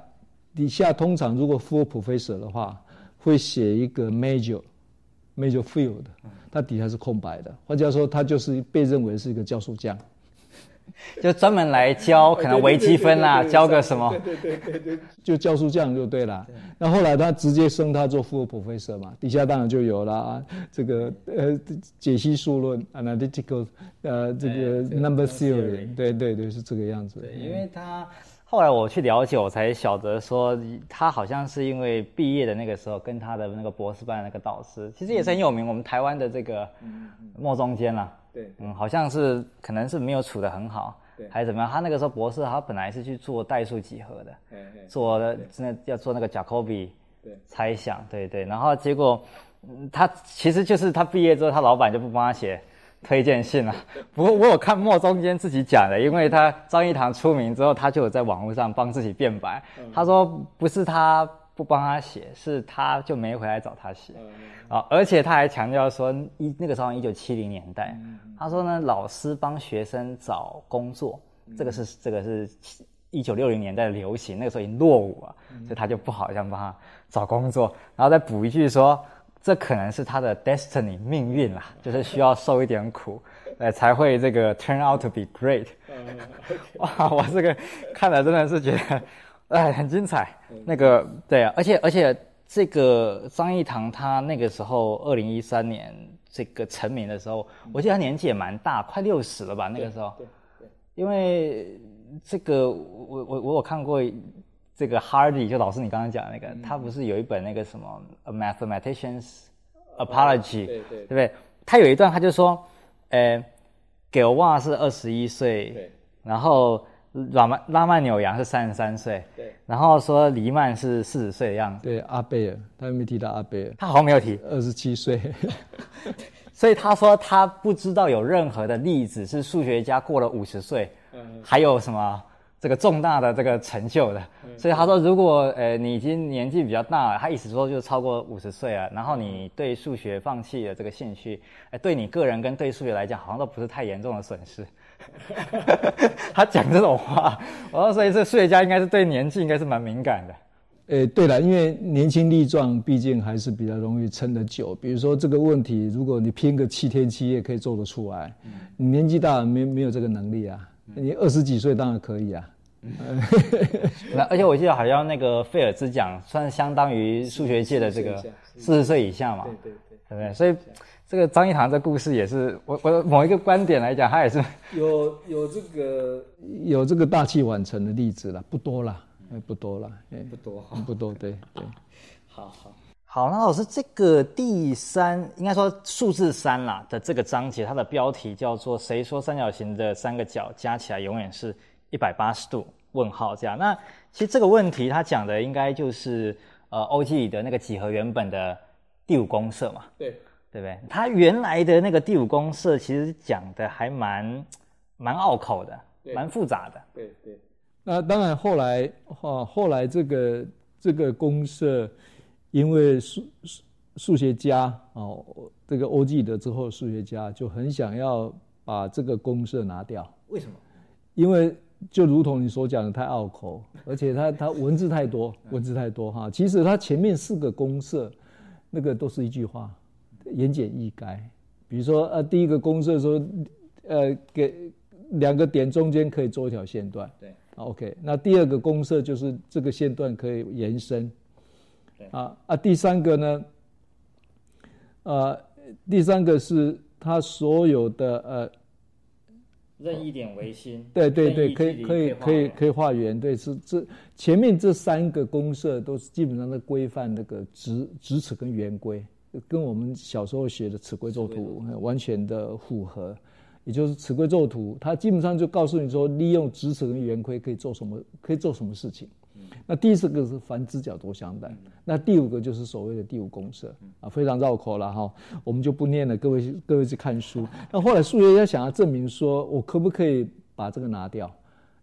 底下通常如果 full professor 的话，会写一个 major major field，他底下是空白的，换句话说，他就是被认为是一个教授匠。
就专门来教 可能微积分啦，教个什么？
对对对对，就教书匠就对了。那后来他直接升他做 full professor 嘛，底下当然就有了啊，这个呃解析数论 analytical 呃这个 number theory，对对对，是这个样子。
对，因为他后来我去了解，我才晓得说他好像是因为毕业的那个时候跟他的那个博士班的那个导师，其实也是很有名，我们台湾的这个莫中坚啦。对，嗯，好像是可能是没有处得很好，对，还是怎么样？他那个时候博士，他本来是去做代数几何的，做的真的要做那个 Jacobi 对猜想，对对，然后结果，他其实就是他毕业之后，他老板就不帮他写推荐信了。不过我有看莫中间自己讲的，因为他张益唐出名之后，他就有在网络上帮自己辩白，他说不是他。不帮他写，是他就没回来找他写，啊，而且他还强调说，一那个时候一九七零年代，他说呢，老师帮学生找工作，这个是这个是一九六零年代的流行，那个时候已经落伍了，所以他就不好像帮他找工作，然后再补一句说，这可能是他的 destiny 命运啦，就是需要受一点苦，呃，才会这个 turn out to be great，哇，我这个看了真的是觉得。哎，很精彩，那个对啊，而且而且这个张益唐他那个时候二零一三年这个成名的时候，我记得他年纪也蛮大，快六十了吧？那个时候，对对，因为这个我我我有看过这个 Hardy，就老师你刚刚讲的那个，他不是有一本那个什么 A Mathematician's Apology，对对，对不对？他有一段他就说，呃，Galois 是二十一岁，然后。拉曼拉曼纽扬是三十三岁，对，然后说黎曼是四十岁的样子，
对，阿贝尔，他有没有提到阿贝尔？
他好像没有提，
二十七岁，
所以他说他不知道有任何的例子是数学家过了五十岁，嗯，还有什么这个重大的这个成就的，嗯、所以他说如果呃你已经年纪比较大了，他意思说就超过五十岁了，然后你对数学放弃了这个兴趣，呃，对你个人跟对数学来讲好像都不是太严重的损失。他讲这种话，我说，所以这数学家应该是对年纪应该是蛮敏感的。
诶，对了，因为年轻力壮，毕竟还是比较容易撑得久。比如说这个问题，如果你拼个七天七夜可以做得出来，嗯、你年纪大了没没有这个能力啊？嗯、你二十几岁当然可以啊。
那而且我记得好像那个菲尔兹奖算是相当于数学界的这个四十岁以下嘛，对对对，对不对？所以。这个张益唐这故事也是我我某一个观点来讲，他也是
有有这个有这个大器晚成的例子了，不多了，不多了，
不多，
不多，对对。
好好
好，那老师这个第三应该说数字三啦的这个章节，它的标题叫做“谁说三角形的三个角加起来永远是一百八十度？”问号这样。那其实这个问题它讲的应该就是呃欧几里得那个几何原本的第五公设嘛？
对。
对不对？他原来的那个第五公社其实讲的还蛮蛮拗口的，蛮复杂的。
对对。
那当然后来哈，后来这个这个公社，因为数数数学家哦，这个欧几里得之后，数学家就很想要把这个公社拿掉。
为什么？
因为就如同你所讲的，太拗口，而且它它文字太多，文字太多哈。其实它前面四个公社，那个都是一句话。言简意赅，比如说，呃，第一个公设说，呃，给两个点中间可以做一条线段，对，OK。那第二个公设就是这个线段可以延伸，对，啊啊，第三个呢，呃，第三个是它所有的呃
任意点为心。
对对对，可以可以可以可以画圆。对，是这前面这三个公设都是基本上的规范那个直直尺跟圆规，跟我们小时候学的尺规作图完全的符合。也就是尺规作图，它基本上就告诉你说，利用直尺跟圆规可以做什么，可以做什么事情。嗯、那第四个是凡直角都相待，嗯、那第五个就是所谓的第五公设、嗯、啊，非常绕口了哈，我们就不念了，各位各位去看书。那后来数学家想要证明说，我可不可以把这个拿掉？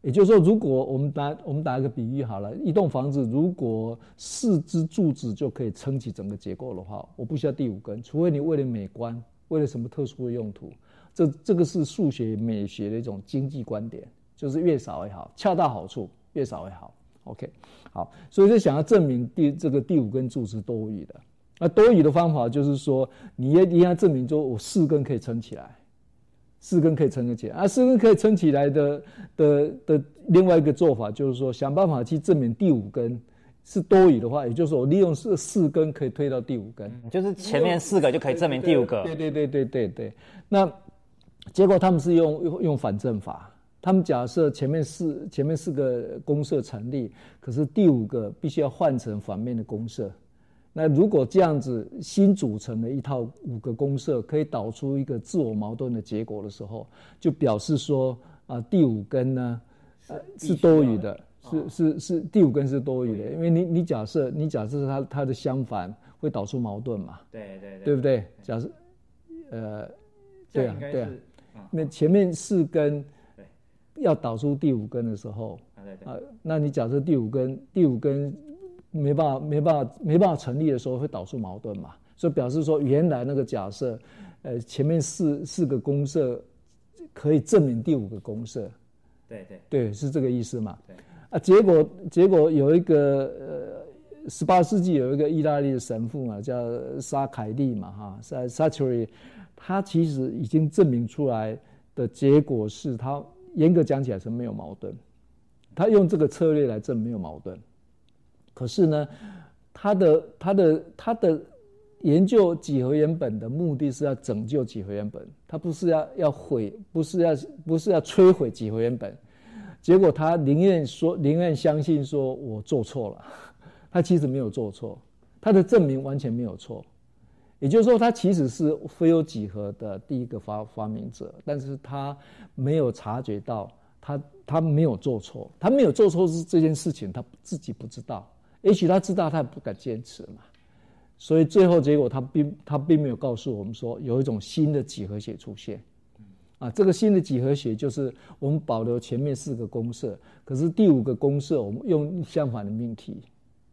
也就是说，如果我们打我们打一个比喻好了，一栋房子如果四支柱子就可以撑起整个结构的话，我不需要第五根，除非你为了美观，为了什么特殊的用途。这这个是数学美学的一种经济观点，就是越少越好，恰到好处，越少越好。OK，好，所以就想要证明第这个第五根柱是多余的。那多余的方法就是说，你要你要证明说我四根可以撑起来，四根可以撑得起来。啊，四根可以撑起来的的的另外一个做法就是说，想办法去证明第五根是多余的话，也就是说我利用四四根可以推到第五根，
就是前面四个就可以证明第五个。
对对对对对对，那。结果他们是用用用反证法，他们假设前面四前面四个公社成立，可是第五个必须要换成反面的公设。那如果这样子新组成的一套五个公社可以导出一个自我矛盾的结果的时候，就表示说啊、呃，第五根呢、呃、是多余的，是是是第五根是多余的，因为你你假设你假设它它的相反会导出矛盾嘛？
对对对，
对不对？假设呃，对啊对啊。那前面四根要导出第五根的时候，啊，那你假设第五根第五根没办法没办法没办法成立的时候，会导出矛盾嘛？所以表示说原来那个假设，呃，前面四四个公社可以证明第五个公社，
对对
对，是这个意思嘛？对啊，结果结果有一个呃，十八世纪有一个意大利的神父嘛，叫沙凯利嘛，哈，沙沙丘里。他其实已经证明出来的结果是他严格讲起来是没有矛盾，他用这个策略来证明没有矛盾。可是呢，他的他的他的研究几何原本的目的是要拯救几何原本，他不是要要毁，不是要不是要摧毁几何原本。结果他宁愿说宁愿相信说我做错了，他其实没有做错，他的证明完全没有错。也就是说，他其实是非欧几何的第一个发发明者，但是他没有察觉到他，他他没有做错，他没有做错是这件事情，他自己不知道，也许他知道，他也不敢坚持嘛。所以最后结果，他并他并没有告诉我们说，有一种新的几何学出现，啊，这个新的几何学就是我们保留前面四个公式，可是第五个公式我们用相反的命题。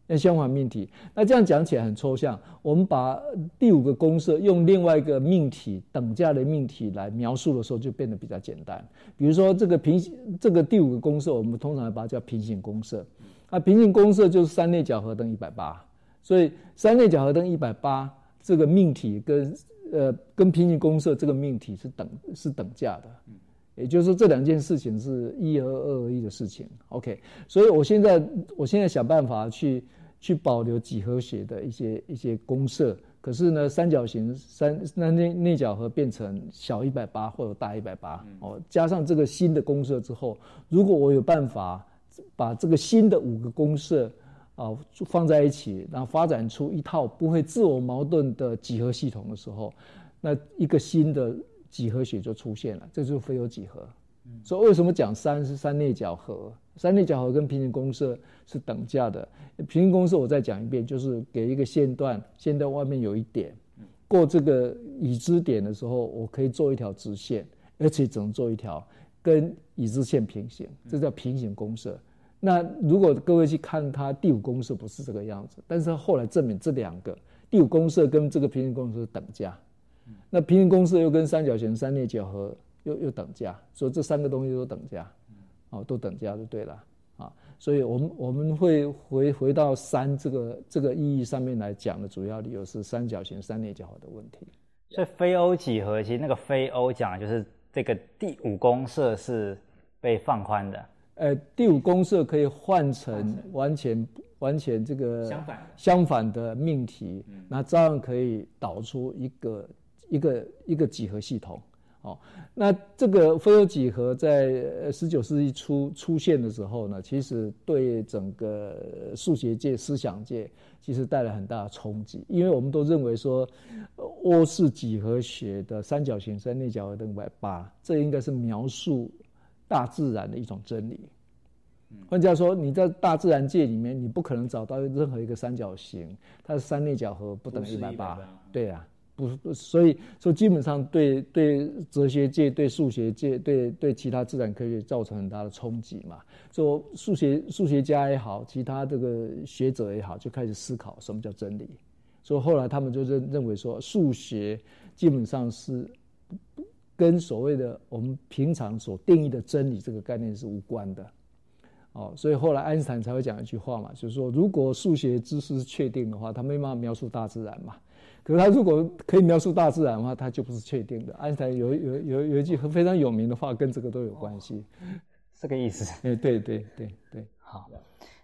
那相反命题，那这样讲起来很抽象。我们把第五个公式用另外一个命题等价的命题来描述的时候，就变得比较简单。比如说这个平行，这个第五个公式，我们通常把它叫平行公式。啊，平行公设就是三内角和等一百八，所以三内角和等一百八这个命题跟呃跟平行公设这个命题是等是等价的。也就是说，这两件事情是一和二而一的事情。OK，所以我现在我现在想办法去。去保留几何学的一些一些公设，可是呢，三角形三那内内角和变成小一百八或者大一百八哦，加上这个新的公设之后，如果我有办法把这个新的五个公社啊放在一起，然后发展出一套不会自我矛盾的几何系统的时候，那一个新的几何学就出现了，这就是非有几何。所以为什么讲三是三内角和？三内角和跟平行公设是等价的。平行公设我再讲一遍，就是给一个线段，线段外面有一点，过这个已知点的时候，我可以做一条直线，而且只能做一条跟已知线平行，这叫平行公式。那如果各位去看它第五公式不是这个样子，但是后来证明这两个第五公式跟这个平行公式是等价，那平行公式又跟三角形三内角和。又又等价，所以这三个东西都等价，哦，都等价就对了啊。所以我们我们会回回到三这个这个意义上面来讲的主要理由是三角形三内角和的问题。
所以非欧几何其实那个非欧讲的就是这个第五公社是被放宽的。
呃，第五公社可以换成完全完全这个相反相反的命题，那照样可以导出一个一个一个几何系统。哦，那这个非欧几何在十九世纪初出现的时候呢，其实对整个数学界、思想界其实带来很大的冲击，因为我们都认为说，欧式几何学的三角形、三内角和等于八，这应该是描述大自然的一种真理。换句话说，你在大自然界里面，你不可能找到任何一个三角形，它的三内角和不等于一百八。对啊。不，所以说基本上对对哲学界、对数学界、对对其他自然科学造成很大的冲击嘛。说数学数学家也好，其他这个学者也好，就开始思考什么叫真理。所以后来他们就认认为说，数学基本上是跟所谓的我们平常所定义的真理这个概念是无关的。哦，所以后来爱因斯坦才会讲一句话嘛，就是说，如果数学知识是确定的话，他没办法描述大自然嘛。可是他如果可以描述大自然的话，他就不是确定的。爱因斯坦有有有有一句非常有名的话，跟这个都有关系，
这个意思。
哎，对对对对，
好。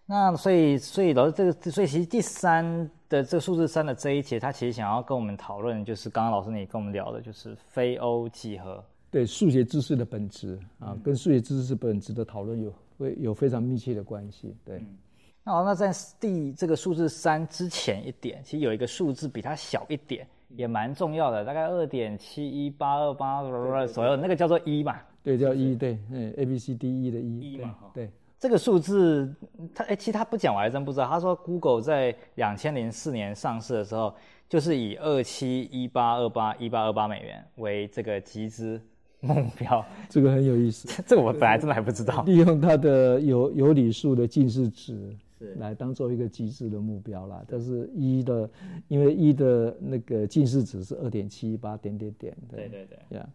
那所以所以老师这个，所以其实第三的这个数字三的这一节，他其实想要跟我们讨论，就是刚刚老师你跟我们聊的，就是非欧几何。
对数学知识的本质啊，跟数学知识本质的讨论有会有非常密切的关系。对。嗯
那好，那在第这个数字三之前一点，其实有一个数字比它小一点，也蛮重要的，大概二点七一八二八左右，那个叫做一嘛？
对，叫一，对，嗯，A B C D E 的一，
一嘛，
对，
这个数字，他哎，其实他不讲我还真不知道。他说 Google 在两千零四年上市的时候，就是以二七一八二八一八二八美元为这个集资目标，
这个很有意思，
这个我本来真的还不知道。
利用它的有有理数的近似值。来当做一个机制的目标啦，但是一的，因为一的那个近似值是二点七八点点点，
对对对，
呀，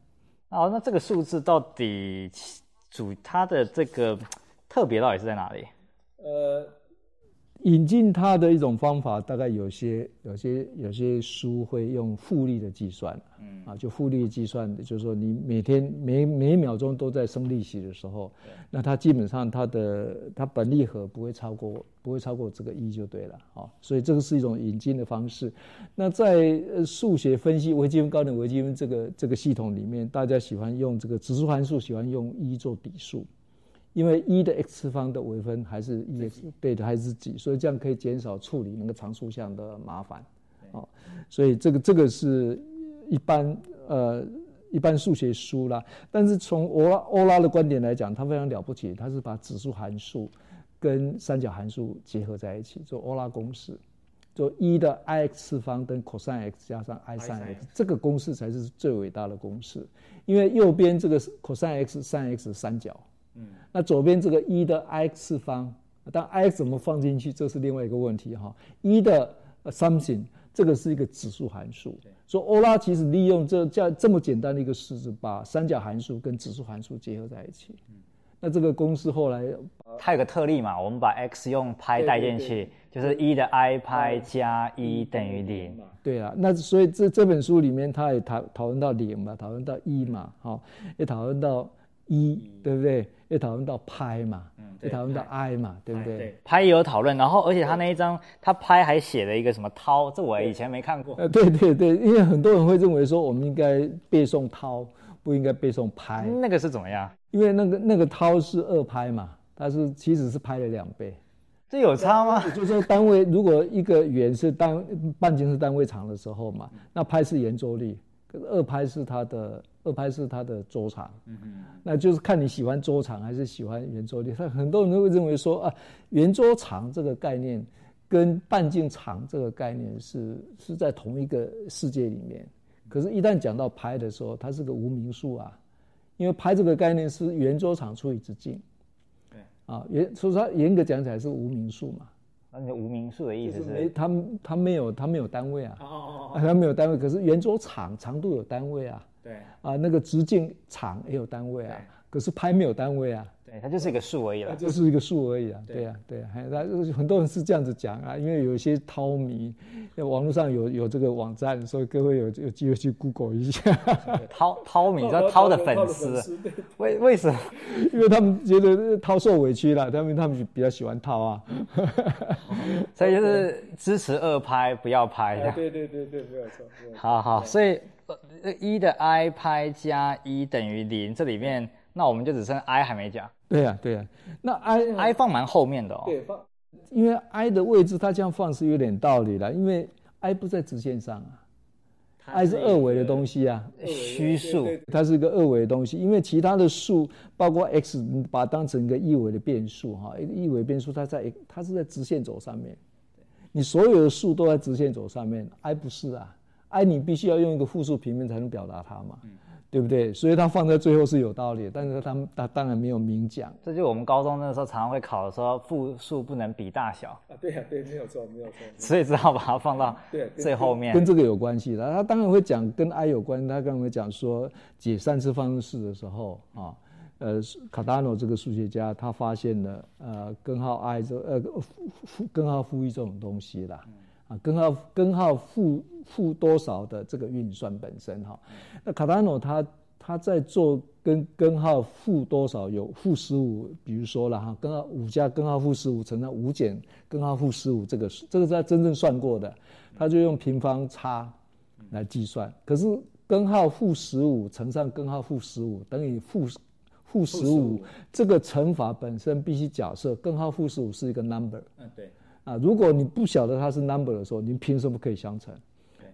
好，那这个数字到底主它的这个特别到底是在哪里？
呃。引进它的一种方法，大概有些、有些、有些书会用复利的计算，嗯，啊，就复利计算，就是说你每天每每一秒钟都在生利息的时候，那它基本上它的它本利和不会超过不会超过这个一就对了，啊，所以这个是一种引进的方式。那在数学分析微积分高等微积分这个这个系统里面，大家喜欢用这个指数函数，喜欢用一做底数。因为一的 x 次方的微分还是 e x 对的还是几，所以这样可以减少处理那个常数项的麻烦，哦，所以这个这个是一般呃一般数学书啦。但是从欧拉欧拉的观点来讲，他非常了不起，他是把指数函数跟三角函数结合在一起做欧拉公式，做一的 i x 次方等 cos x 加上 i sin x，这个公式才是最伟大的公式，因为右边这个 cos x sin x 三角。嗯，那左边这个一的 i x 次方，但 i x 怎么放进去，这是另外一个问题哈。一的 something 这个是一个指数函数，所以欧拉其实利用这这这么简单的一个式子，把三角函数跟指数函数结合在一起。那这个公式后来
它有个特例嘛，我们把 x 用派带进去，就是一的 i 派加一等于零。
对啊，那所以这这本书里面他也讨讨论到零嘛，讨论到一嘛，好，也讨论到一，对不对？也讨论到拍嘛，嗯，也讨论到 i 嘛，对不对？
拍也有讨论，然后而且他那一张，他拍还写了一个什么涛，这我以前没看过。
呃，对对对，因为很多人会认为说，我们应该背诵涛，不应该背诵拍。
那个是怎么样？
因为那个那个涛是二拍嘛，它是其实是拍了两倍。
这有差吗？
就是说单位，如果一个圆是单半径是单位长的时候嘛，那拍是圆周率。二拍是它的二拍是它的周长，嗯嗯，那就是看你喜欢周长还是喜欢圆周率。他很多人都会认为说啊，圆周长这个概念跟半径长这个概念是是在同一个世界里面。可是，一旦讲到拍的时候，它是个无名数啊，因为拍这个概念是圆周长除以直径，对，啊，圆所以它严格讲起来是无名数嘛。
那你无名数的意思是？
是它它没有他没有单位啊，哦哦哦，它没有单位，可是圆周长长度有单位啊，对，啊那个直径长也有单位啊，可是拍没有单位啊。
对，它就是一个数而已了，
它就是一个数而已啊。对啊，对呀，那很多人是这样子讲啊，因为有一些涛迷，网络上有有这个网站，所以各位有有机会去 Google 一下。
涛涛迷，叫涛的粉丝，为为什么？
因为他们觉得涛受委屈了，他们他们比较喜欢涛啊，
所以就是支持二拍，不要拍。
对对对对，没有错。
好好，所以呃，一的 i 拍加一等于零，这里面那我们就只剩 i 还没讲。
对呀、啊，对呀、啊，那 i
i 放蛮后面的哦。
对，放，因为 i 的位置它这样放是有点道理的，因为 i 不在直线上啊。i 是二维的东西啊，
虚数，
它是一个二维的东西。因为其他的数，包括 x，你把它当成一个一维的变数哈，一个一维变数它在它是在直线轴上面，你所有的数都在直线轴上面，i 不是啊，i 你必须要用一个复数平面才能表达它嘛。对不对？所以他放在最后是有道理，但是他们他当然没有明讲。
这就我们高中那时候常常会考的时候，复数不能比大小
啊。对啊，对，没有错，没有错。
所以只好把它放到最后面。
跟这个有关系的，他当然会讲跟 i 有关。他刚才会讲说解三次方程式的时候啊，呃，卡达诺这个数学家他发现了呃根号 i 这呃负负根号负一这种东西啦。啊，根号根号负负多少的这个运算本身哈，那卡达诺他他在做根根号负多少有负十五，比如说了哈，根号五加根号负十五乘上五减根号负十五，这个这个是他真正算过的，他就用平方差来计算。可是根号负十五乘上根号负十五等于负负十五，这个乘法本身必须假设根号负十五是一个 number。
嗯，对。
啊，如果你不晓得它是 number 的时候，你凭什么可以相乘？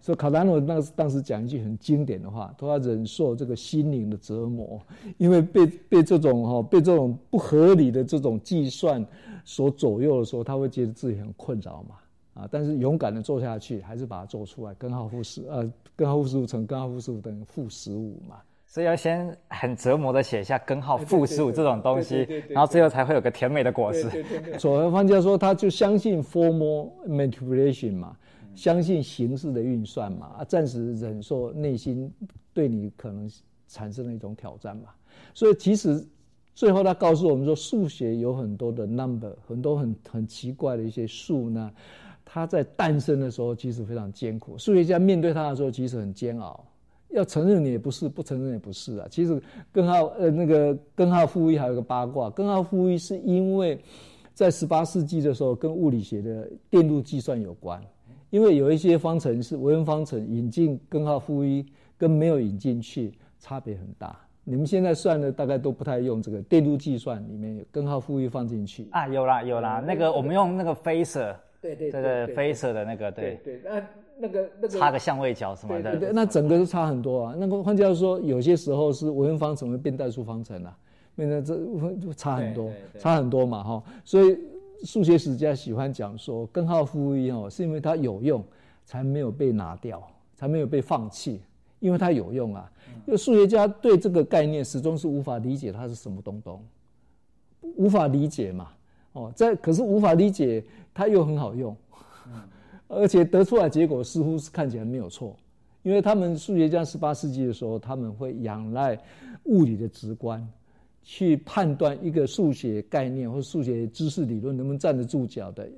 所以卡达诺当时当时讲一句很经典的话，他要忍受这个心灵的折磨，因为被被这种哈被这种不合理的这种计算所左右的时候，他会觉得自己很困扰嘛。啊，但是勇敢的做下去，还是把它做出来，根号负十呃根号负十五乘根号负十五等于负十五嘛。
所以要先很折磨的写下根号负十五这种东西，然后最后才会有个甜美的果实。
所以方家说，他就相信 formal manipulation 嘛，相信形式的运算嘛，啊，暂时忍受内心对你可能产生的一种挑战嘛。所以其实最后他告诉我们说，数学有很多的 number，很多很很奇怪的一些数呢，它在诞生的时候其实非常艰苦，数学家面对它的时候其实很煎熬。要承认你也不是，不承认也不是啊。其实根号呃那个根号负一还有一个八卦，根号负一是因为在十八世纪的时候跟物理学的电路计算有关，因为有一些方程式微分方程引进根号负一跟没有引进去差别很大。你们现在算的大概都不太用这个电路计算，里面有根号负一放进去
啊，有啦有啦，那个我们用那个 Phasor，对对对对 Phasor 的那个对对那。
那个那个
差个相位角什么的，
那整个就差很多啊。那个换句话说，有些时候是微分方程会变代数方程啊，变成这差很多，差很多嘛哈。所以数学史家喜欢讲说，根号负一哦，是因为它有用，才没有被拿掉，才没有被放弃，因为它有用啊。因为数学家对这个概念始终是无法理解它是什么东东，无法理解嘛。哦，在可是无法理解，它又很好用。而且得出来结果似乎是看起来没有错，因为他们数学家十八世纪的时候，他们会仰赖物理的直观去判断一个数学概念或数学知识理论能不能站得住脚的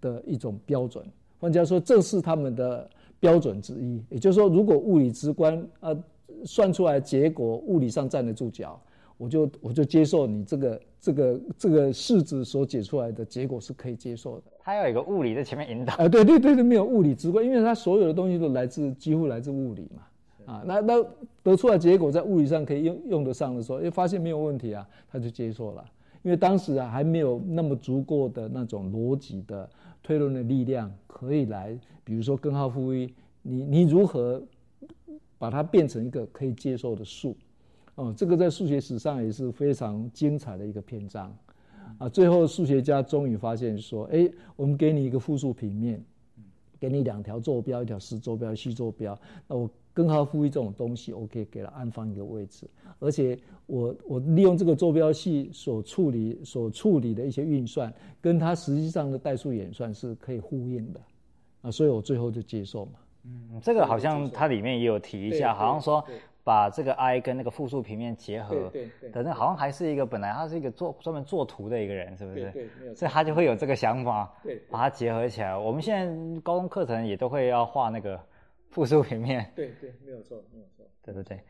的一种标准。换句话说，这是他们的标准之一。也就是说，如果物理直观啊算出来结果物理上站得住脚，我就我就接受你这个这个这个式子所解出来的结果是可以接受的。
它要有一个物理在前面引导。
啊，对对对对，没有物理直观，因为它所有的东西都来自几乎来自物理嘛。啊，那那得出来结果在物理上可以用用得上的时候，因为发现没有问题啊，他就接受了。因为当时啊还没有那么足够的那种逻辑的推论的力量可以来，比如说根号负一，你你如何把它变成一个可以接受的数？哦，这个在数学史上也是非常精彩的一个篇章，啊，最后数学家终于发现说，哎，我们给你一个复数平面，给你两条坐标，一条实坐标，虚坐标，那我根号负一这种东西，我可以给它安放一个位置，而且我我利用这个坐标系所处理所处理的一些运算，跟它实际上的代数演算是可以呼应的，啊，所以我最后就接受嘛。
嗯，这个好像它里面也有提一下，好像说。把这个 i 跟那个复数平面结合的那好像还是一个本来他是一个做专门做图的一个人，是不是？对对，没有。所以他就会有这个想法，对，把它结合起来。我们现在高中课程也都会要画那个 复数平面。
对对，没有错，没有错。
对对对。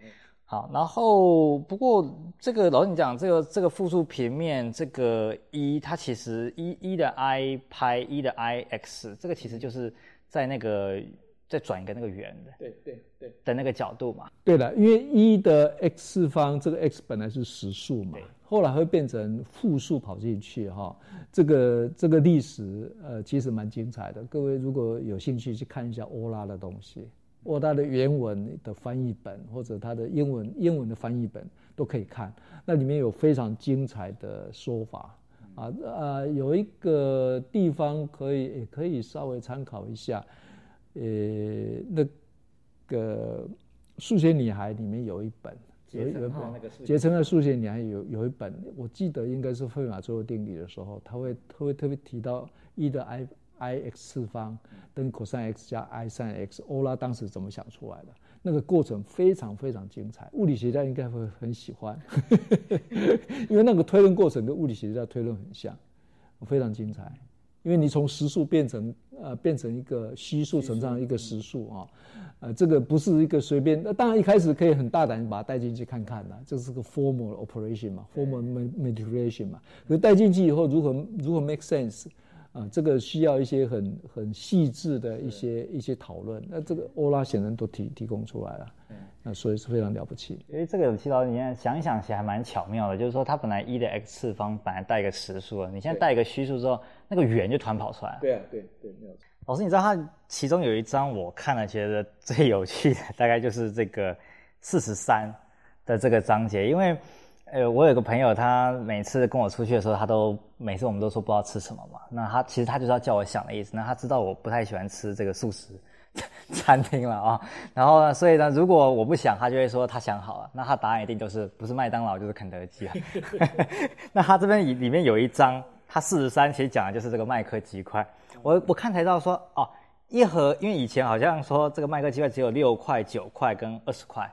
好，然后不过这个老师你讲这个这个复数平面这个一，它其实一一的 i 拍一的 i x，这个其实就是在那个。再转一个那个圆的，
对对对
的那个角度嘛。
对了，因为一的 x 次方，这个 x 本来是实数嘛，后来会变成负数跑进去哈。这个这个历史呃其实蛮精彩的，各位如果有兴趣去看一下欧拉的东西，欧拉的原文的翻译本或者他的英文英文的翻译本都可以看，那里面有非常精彩的说法啊啊，有一个地方可以也可以稍微参考一下。呃，那个数学女孩里面有一本，有一本结成的数学女孩有有一本，我记得应该是费马最后定理的时候，他会他会特别提到 e 的 i i x 次方等于 cos x 加 i sin x，欧拉当时怎么想出来的？那个过程非常非常精彩，物理学家应该会很喜欢，因为那个推论过程跟物理学家推论很像，非常精彩。因为你从实数变成呃变成一个虚数乘上一个实数啊，呃这个不是一个随便，那当然一开始可以很大胆把它带进去看看的，这是个 formal operation 嘛，formal manipulation 嘛，可是带进去以后如何如何 make sense 啊，这个需要一些很很细致的一些一些讨论，那这个欧拉显然都提提供出来了。那所以是非常了不起，
因为这个有提到，你看想一想，其实还蛮巧妙的。就是说，它本来一的 x 次方本来带一个实数了，你现在带一个虚数之后，那个圆就突然跑出来了。
对啊，对对，没有错。
老师，你知道他其中有一张我看了觉得最有趣的，大概就是这个四十三的这个章节，因为呃，我有个朋友，他每次跟我出去的时候，他都每次我们都说不知道吃什么嘛，那他其实他就是要叫我想的意思，那他知道我不太喜欢吃这个素食。餐厅了啊，然后呢，所以呢，如果我不想，他就会说他想好了，那他答案一定就是不是麦当劳就是肯德基啊。那他这边里里面有一张，他四十三其实讲的就是这个麦克鸡块。我我看才知道说哦，一盒，因为以前好像说这个麦克鸡块只有六块、九块跟二十块，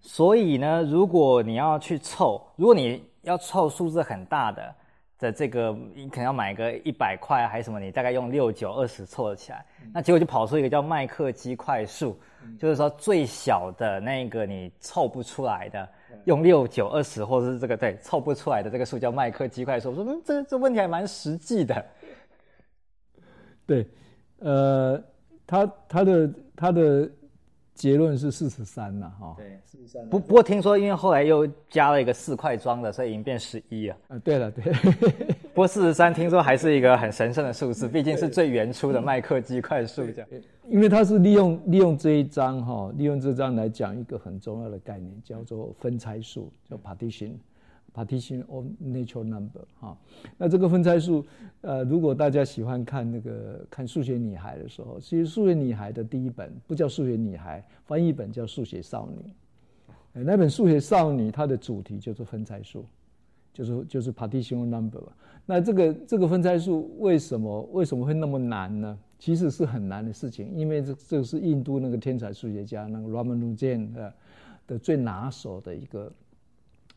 所以呢，如果你要去凑，如果你要凑数字很大的。的这个你可能要买个一百块还是什么，你大概用六九二十凑了起来，那结果就跑出一个叫麦克鸡块数，就是说最小的那个你凑不出来的，用六九二十或者是这个对凑不出来的这个数叫麦克鸡块数。我说嗯，这这问题还蛮实际的。
对，呃，他他的他的。结论是四十三呐，哈。
对，四十三。不不过听说，因为后来又加了一个四块装的，所以已经变十一了。
啊，对了，对。
不过四十三听说还是一个很神圣的数字，毕竟是最原初的麦克鸡块数这样。
因为它是利用利用这一章哈，利用这章来讲一个很重要的概念，叫做分拆数，叫 partition。partition of natural number 哈，那这个分拆数，呃，如果大家喜欢看那个看数学女孩的时候，其实数学女孩的第一本不叫数学女孩，翻译本叫数学少女。那本数学少女它的主题就是分拆数，就是就是 partition number。那这个这个分拆数为什么为什么会那么难呢？其实是很难的事情，因为这这是印度那个天才数学家那个 Ramanujan 的的最拿手的一个。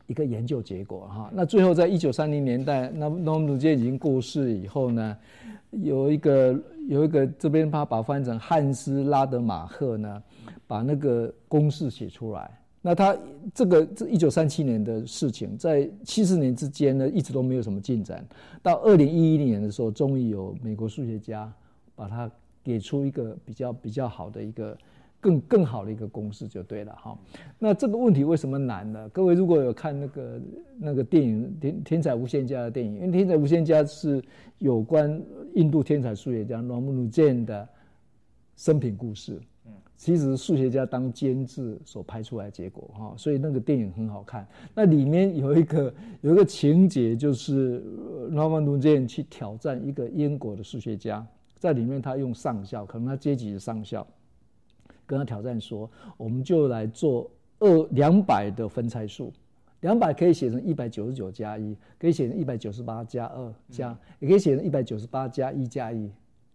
一个研究结果哈，那最后在一九三零年代，那 Ramanujan 已经过世以后呢，有一个有一个这边他把翻译成汉斯拉德马赫呢，把那个公式写出来。那他这个这一九三七年的事情，在七十年之间呢，一直都没有什么进展。到二零一一年的时候，终于有美国数学家把它给出一个比较比较好的一个。更更好的一个公式就对了哈。那这个问题为什么难呢？各位如果有看那个那个电影《天天才无限家》的电影，因为《天才无限家》是有关印度天才数学家拉曼努建的生平故事。嗯，其实数学家当监制所拍出来的结果哈，所以那个电影很好看。那里面有一个有一个情节，就是拉曼努杰去挑战一个英国的数学家，在里面他用上校，可能他阶级是上校。跟他挑战说，我们就来做二两百的分拆数，两百可以写成一百九十九加一，可以写成一百九十八加二加，也可以写成一百九十八加一加一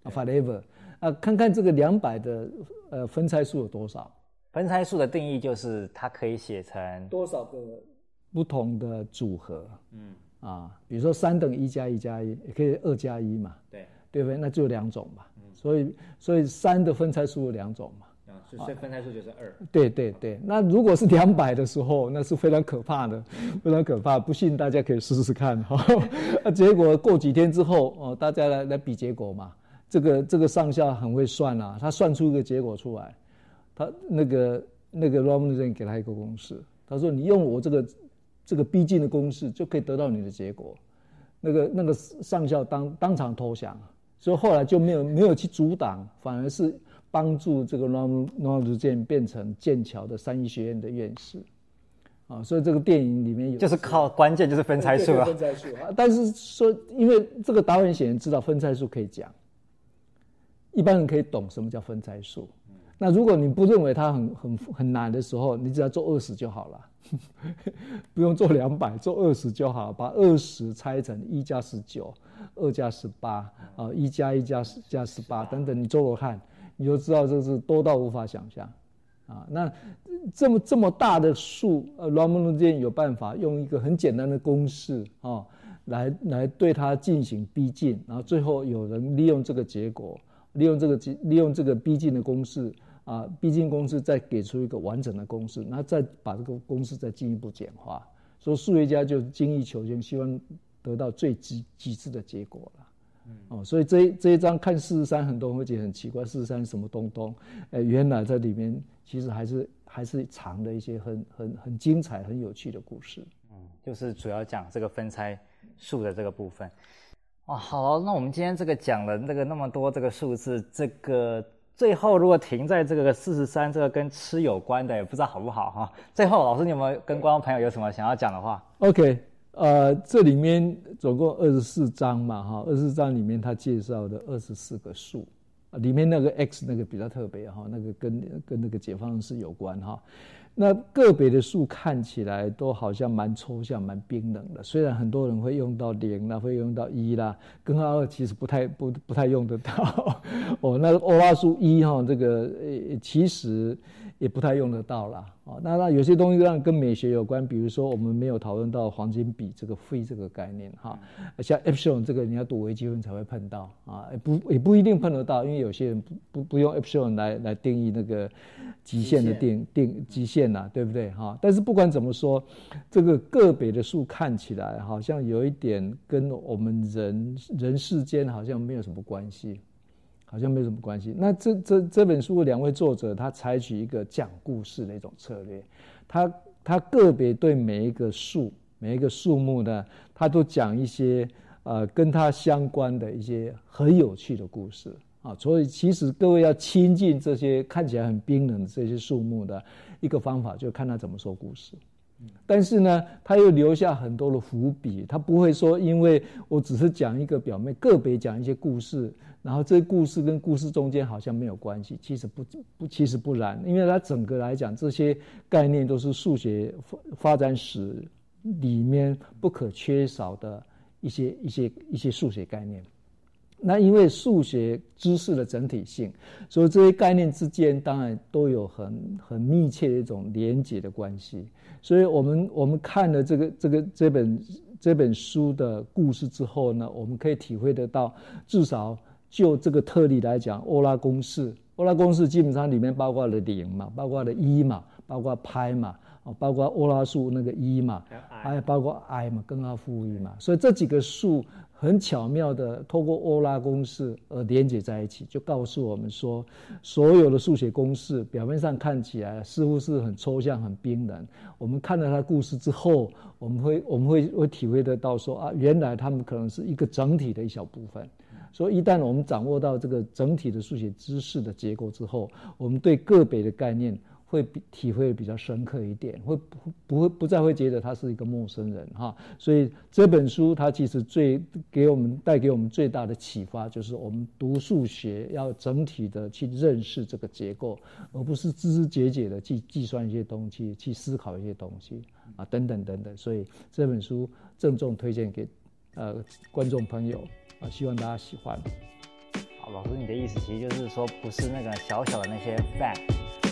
，whatever。啊，看看这个两百的呃分拆数有多少？
分拆数的定义就是它可以写成。
多少个不同的组合，嗯。啊，比如说三等于一加一加一，也可以二加一嘛，对对不对？那就有两种嘛，所以所以三的分拆数有两种嘛。
所以分拆数就是二。
对对对，那如果是两百的时候，那是非常可怕的，非常可怕。不信大家可以试试看哈。那 结果过几天之后，哦，大家来来比结果嘛。这个这个上校很会算啊，他算出一个结果出来，他那个那个 Ramanujan 给他一个公式，他说你用我这个这个逼近的公式就可以得到你的结果。那个那个上校当当场投降，所以后来就没有没有去阻挡，反而是帮助这个 Ramanujan 变成剑桥的三一学院的院士。啊，所以这个电影里面有，
就是靠关键就是分拆术啊。
分拆术啊，但是说，因为这个导演显然知道分拆术可以讲，一般人可以懂什么叫分拆数。那如果你不认为它很很很难的时候，你只要做二十就好了，不用做两百，做二十就好，把二十拆成一加十九，二加十八，啊，一加一加十加十八等等，你做做看，你就知道这是多到无法想象。啊，那这么这么大的数，呃，Ramadan 有办法用一个很简单的公式啊，来来对它进行逼近，然后最后有人利用这个结果，利用这个利用这个逼近的公式啊，逼近公式再给出一个完整的公式，那再把这个公式再进一步简化，所以数学家就精益求精，希望得到最极极致的结果了。哦，所以这一这一章看四十三，很多人会觉得很奇怪，四十三是什么东东？呃，原来在里面其实还是还是藏的一些很很很精彩、很有趣的故事。
嗯，就是主要讲这个分拆数的这个部分。哇，好，那我们今天这个讲了那个那么多这个数字，这个最后如果停在这个四十三，这个跟吃有关的，也不知道好不好哈。最后，老师你有没有跟观众朋友有什么想要讲的话
？OK。呃，这里面总共二十四章嘛，哈，二十四章里面他介绍的二十四个数，里面那个 X 那个比较特别哈，那个跟跟那个解放是有关哈。那个别的数看起来都好像蛮抽象、蛮冰冷的，虽然很多人会用到零啦，会用到一啦，根号二其实不太不不太用得到。哦，那欧拉数一哈，这个呃其实。也不太用得到啦。哦，那那有些东西让跟美学有关，比如说我们没有讨论到黄金比这个 phi 这个概念哈，像 epsilon 这个你要读微积分才会碰到啊，也不也不一定碰得到，因为有些人不不不用 epsilon 来来定义那个极限的定定极限呐，对不对哈？但是不管怎么说，这个个别的数看起来好像有一点跟我们人人世间好像没有什么关系。好像没什么关系。那这这这本书的两位作者，他采取一个讲故事的一种策略，他他个别对每一个树、每一个树木呢，他都讲一些呃跟他相关的一些很有趣的故事啊。所以其实各位要亲近这些看起来很冰冷的这些树木的一个方法，就看他怎么说故事。但是呢，他又留下很多的伏笔，他不会说，因为我只是讲一个表面，个别讲一些故事，然后这故事跟故事中间好像没有关系。其实不不，其实不然，因为他整个来讲，这些概念都是数学发发展史里面不可缺少的一些一些一些数学概念。那因为数学知识的整体性，所以这些概念之间当然都有很很密切的一种连结的关系。所以我们我们看了这个这个这本这本书的故事之后呢，我们可以体会得到，至少就这个特例来讲，欧拉公式，欧拉公式基本上里面包括了零嘛，包括了一嘛，包括拍嘛，哦，包括欧拉数那个一嘛，还有包括 i 嘛，根号负一嘛，所以这几个数。很巧妙的透过欧拉公式而连接在一起，就告诉我们说，所有的数学公式表面上看起来似乎是很抽象、很冰冷。我们看了它故事之后，我们会我们会会体会得到说啊，原来他们可能是一个整体的一小部分。所以一旦我们掌握到这个整体的数学知识的结构之后，我们对个别的概念。会体会比较深刻一点，会不不会不再会觉得他是一个陌生人哈，所以这本书它其实最给我们带给我们最大的启发，就是我们读数学要整体的去认识这个结构，而不是枝枝节节的去计算一些东西，去思考一些东西啊等等等等。所以这本书郑重推荐给呃观众朋友啊，希望大家喜欢。
好，老师，你的意思其实就是说，不是那个小小的那些 fact。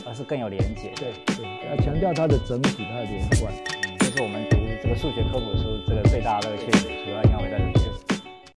而是更有连结，
对对，要强调它的整体，它的连贯，
嗯，这是我们读这个数学科普书这个最大的乐趣，主要应该会在。